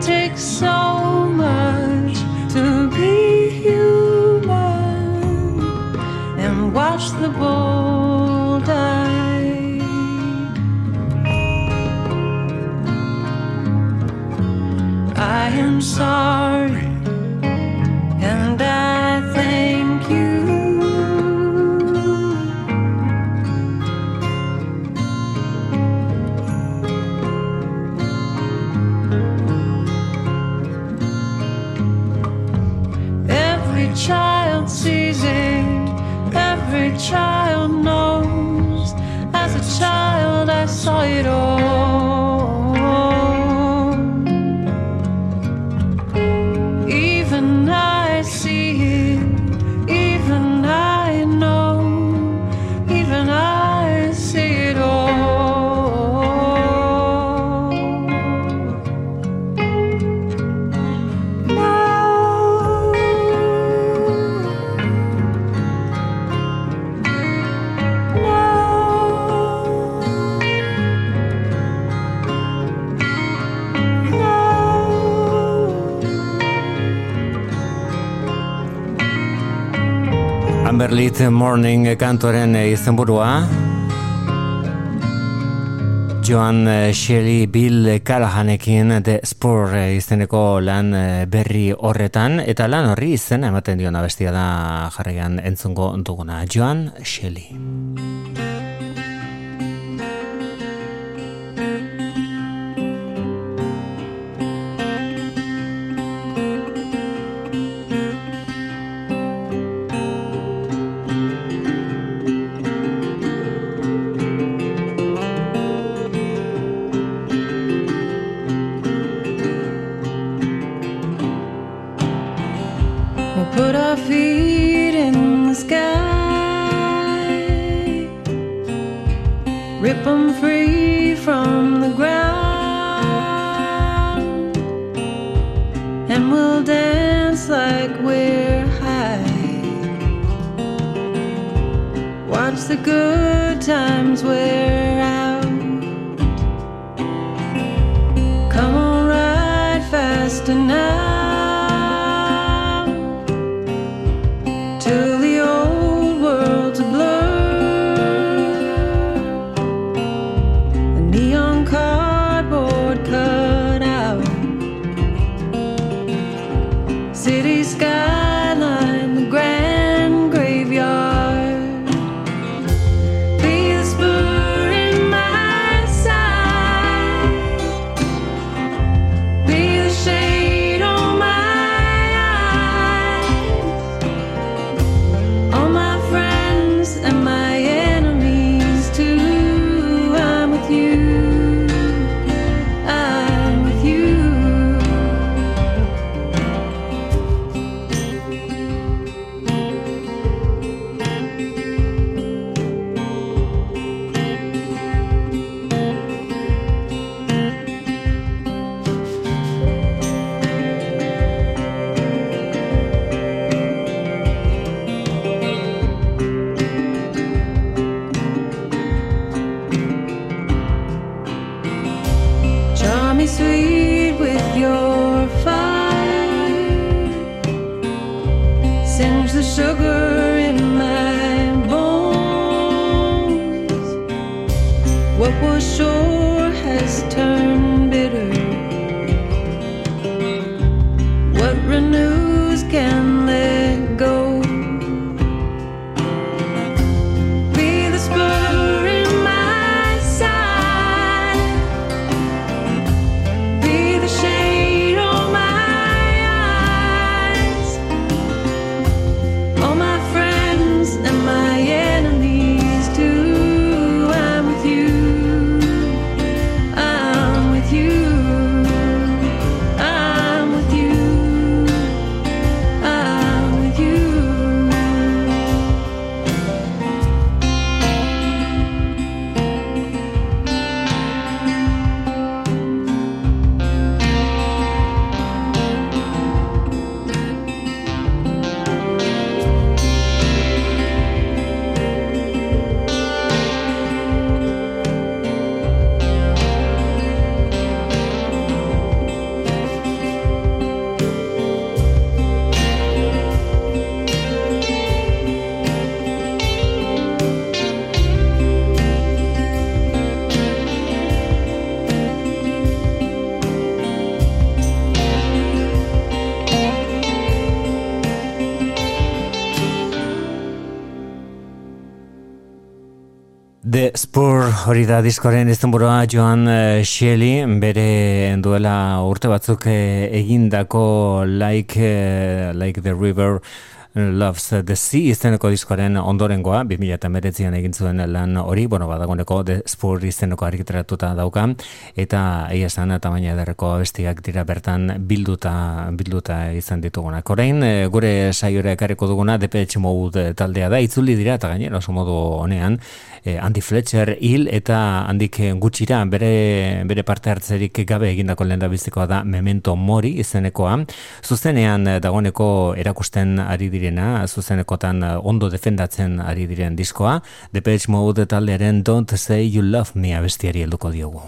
takes so much to be human and watch the bull die. I am sorry. Sweet Morning kantoren eh, izenburua. Joan eh, Shelley Bill Callahanekin The Spur eh, izeneko lan berri horretan. Eta lan horri izena ematen diona bestia da jarraian entzungo duguna. Joan Shelley hori da diskoren izenburua Joan eh, Shelley bere duela urte batzuk eh, egindako like, eh, like the river Loves the Sea izeneko diskoaren ondorengoa, 2008an egin zuen lan hori, bueno, badagoneko The Spur izeneko argitaratuta dauka, eta egia esan eta baina ederreko bestiak dira bertan bilduta, bilduta izan ditugunak. Orain, eh, gure saiore ekarriko duguna Depeche Mode taldea da, itzuli dira, eta gainera oso modu honean, eh, Andy Fletcher hil eta handik gutxira bere, bere parte hartzerik gabe egindako lehen da Memento Mori izenekoa. Zuzenean dagoeneko erakusten ari direna, zuzenekotan eh, ondo defendatzen ari diren diskoa, Depeche Mode taldearen Don't Say You Love Me abestiari helduko diogu.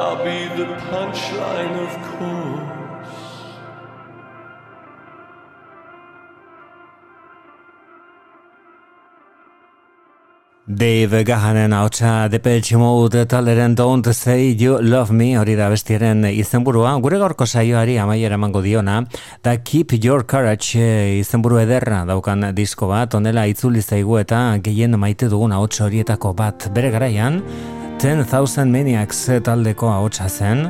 I'll be the punchline, of course. Dave Gahanen hautsa Depeche Mode taleren Don't Say You Love Me hori da bestiaren izenburua. Gure gaurko saioari amaiera emango diona da Keep Your Courage eh, izenburu ederra daukan disko bat onela itzuli zaigu eta gehien maite dugun ahots horietako bat. Bere garaian 10,000 Maniacs taldeko ahotsa zen.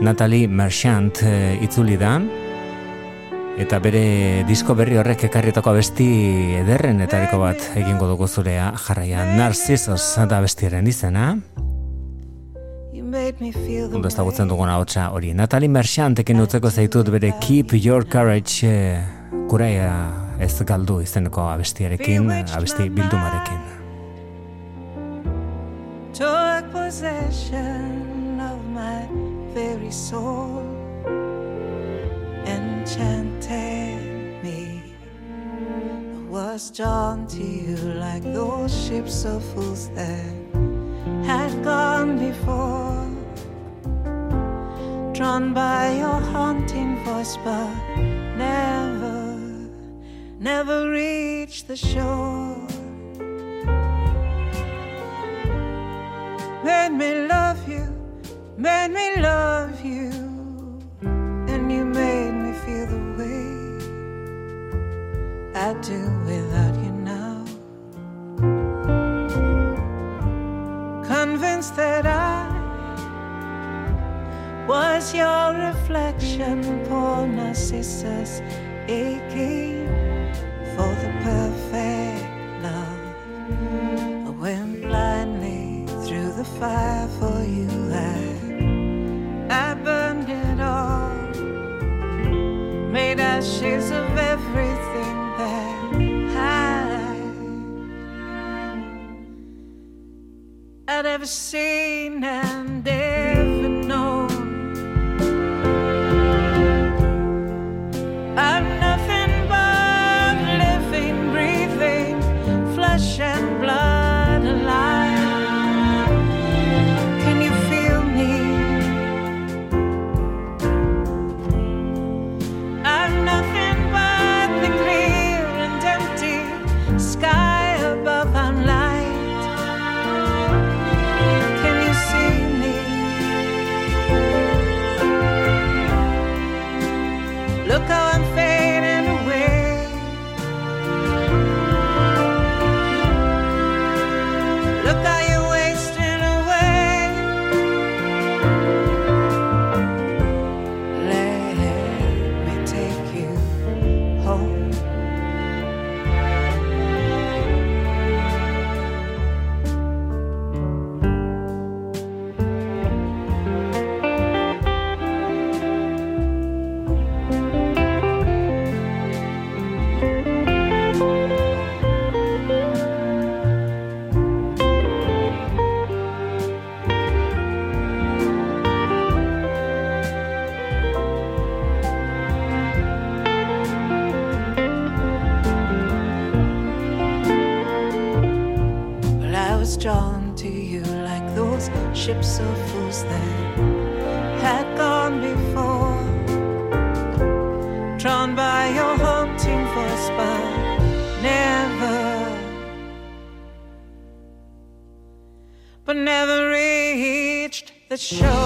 Natalie Merchant eh, itzuli da Eta bere disko berri horrek ekarritako abesti ederren etariko bat egingo dugu zurea jarraian Narcissus da bestiaren izena. Ondo ezagutzen dugun ahotsa hori. Natalie Merchantekin utzeko zaitut bere Keep Your Courage eh, kuraia ez galdu izeneko abestiarekin, abesti bildumarekin. took possession of my very soul, enchanted me. I was drawn to you like those ships of fools that had gone before, drawn by your haunting voice, but never, never reached the shore. made me love you, made me love you, and you made I do without you now. Convinced that I was your reflection, poor Narcissus, aching for the perfect love. I went blindly through the fire for you. I, I burned it all, made ashes of everything I'd ever seen and ever known. I'm reached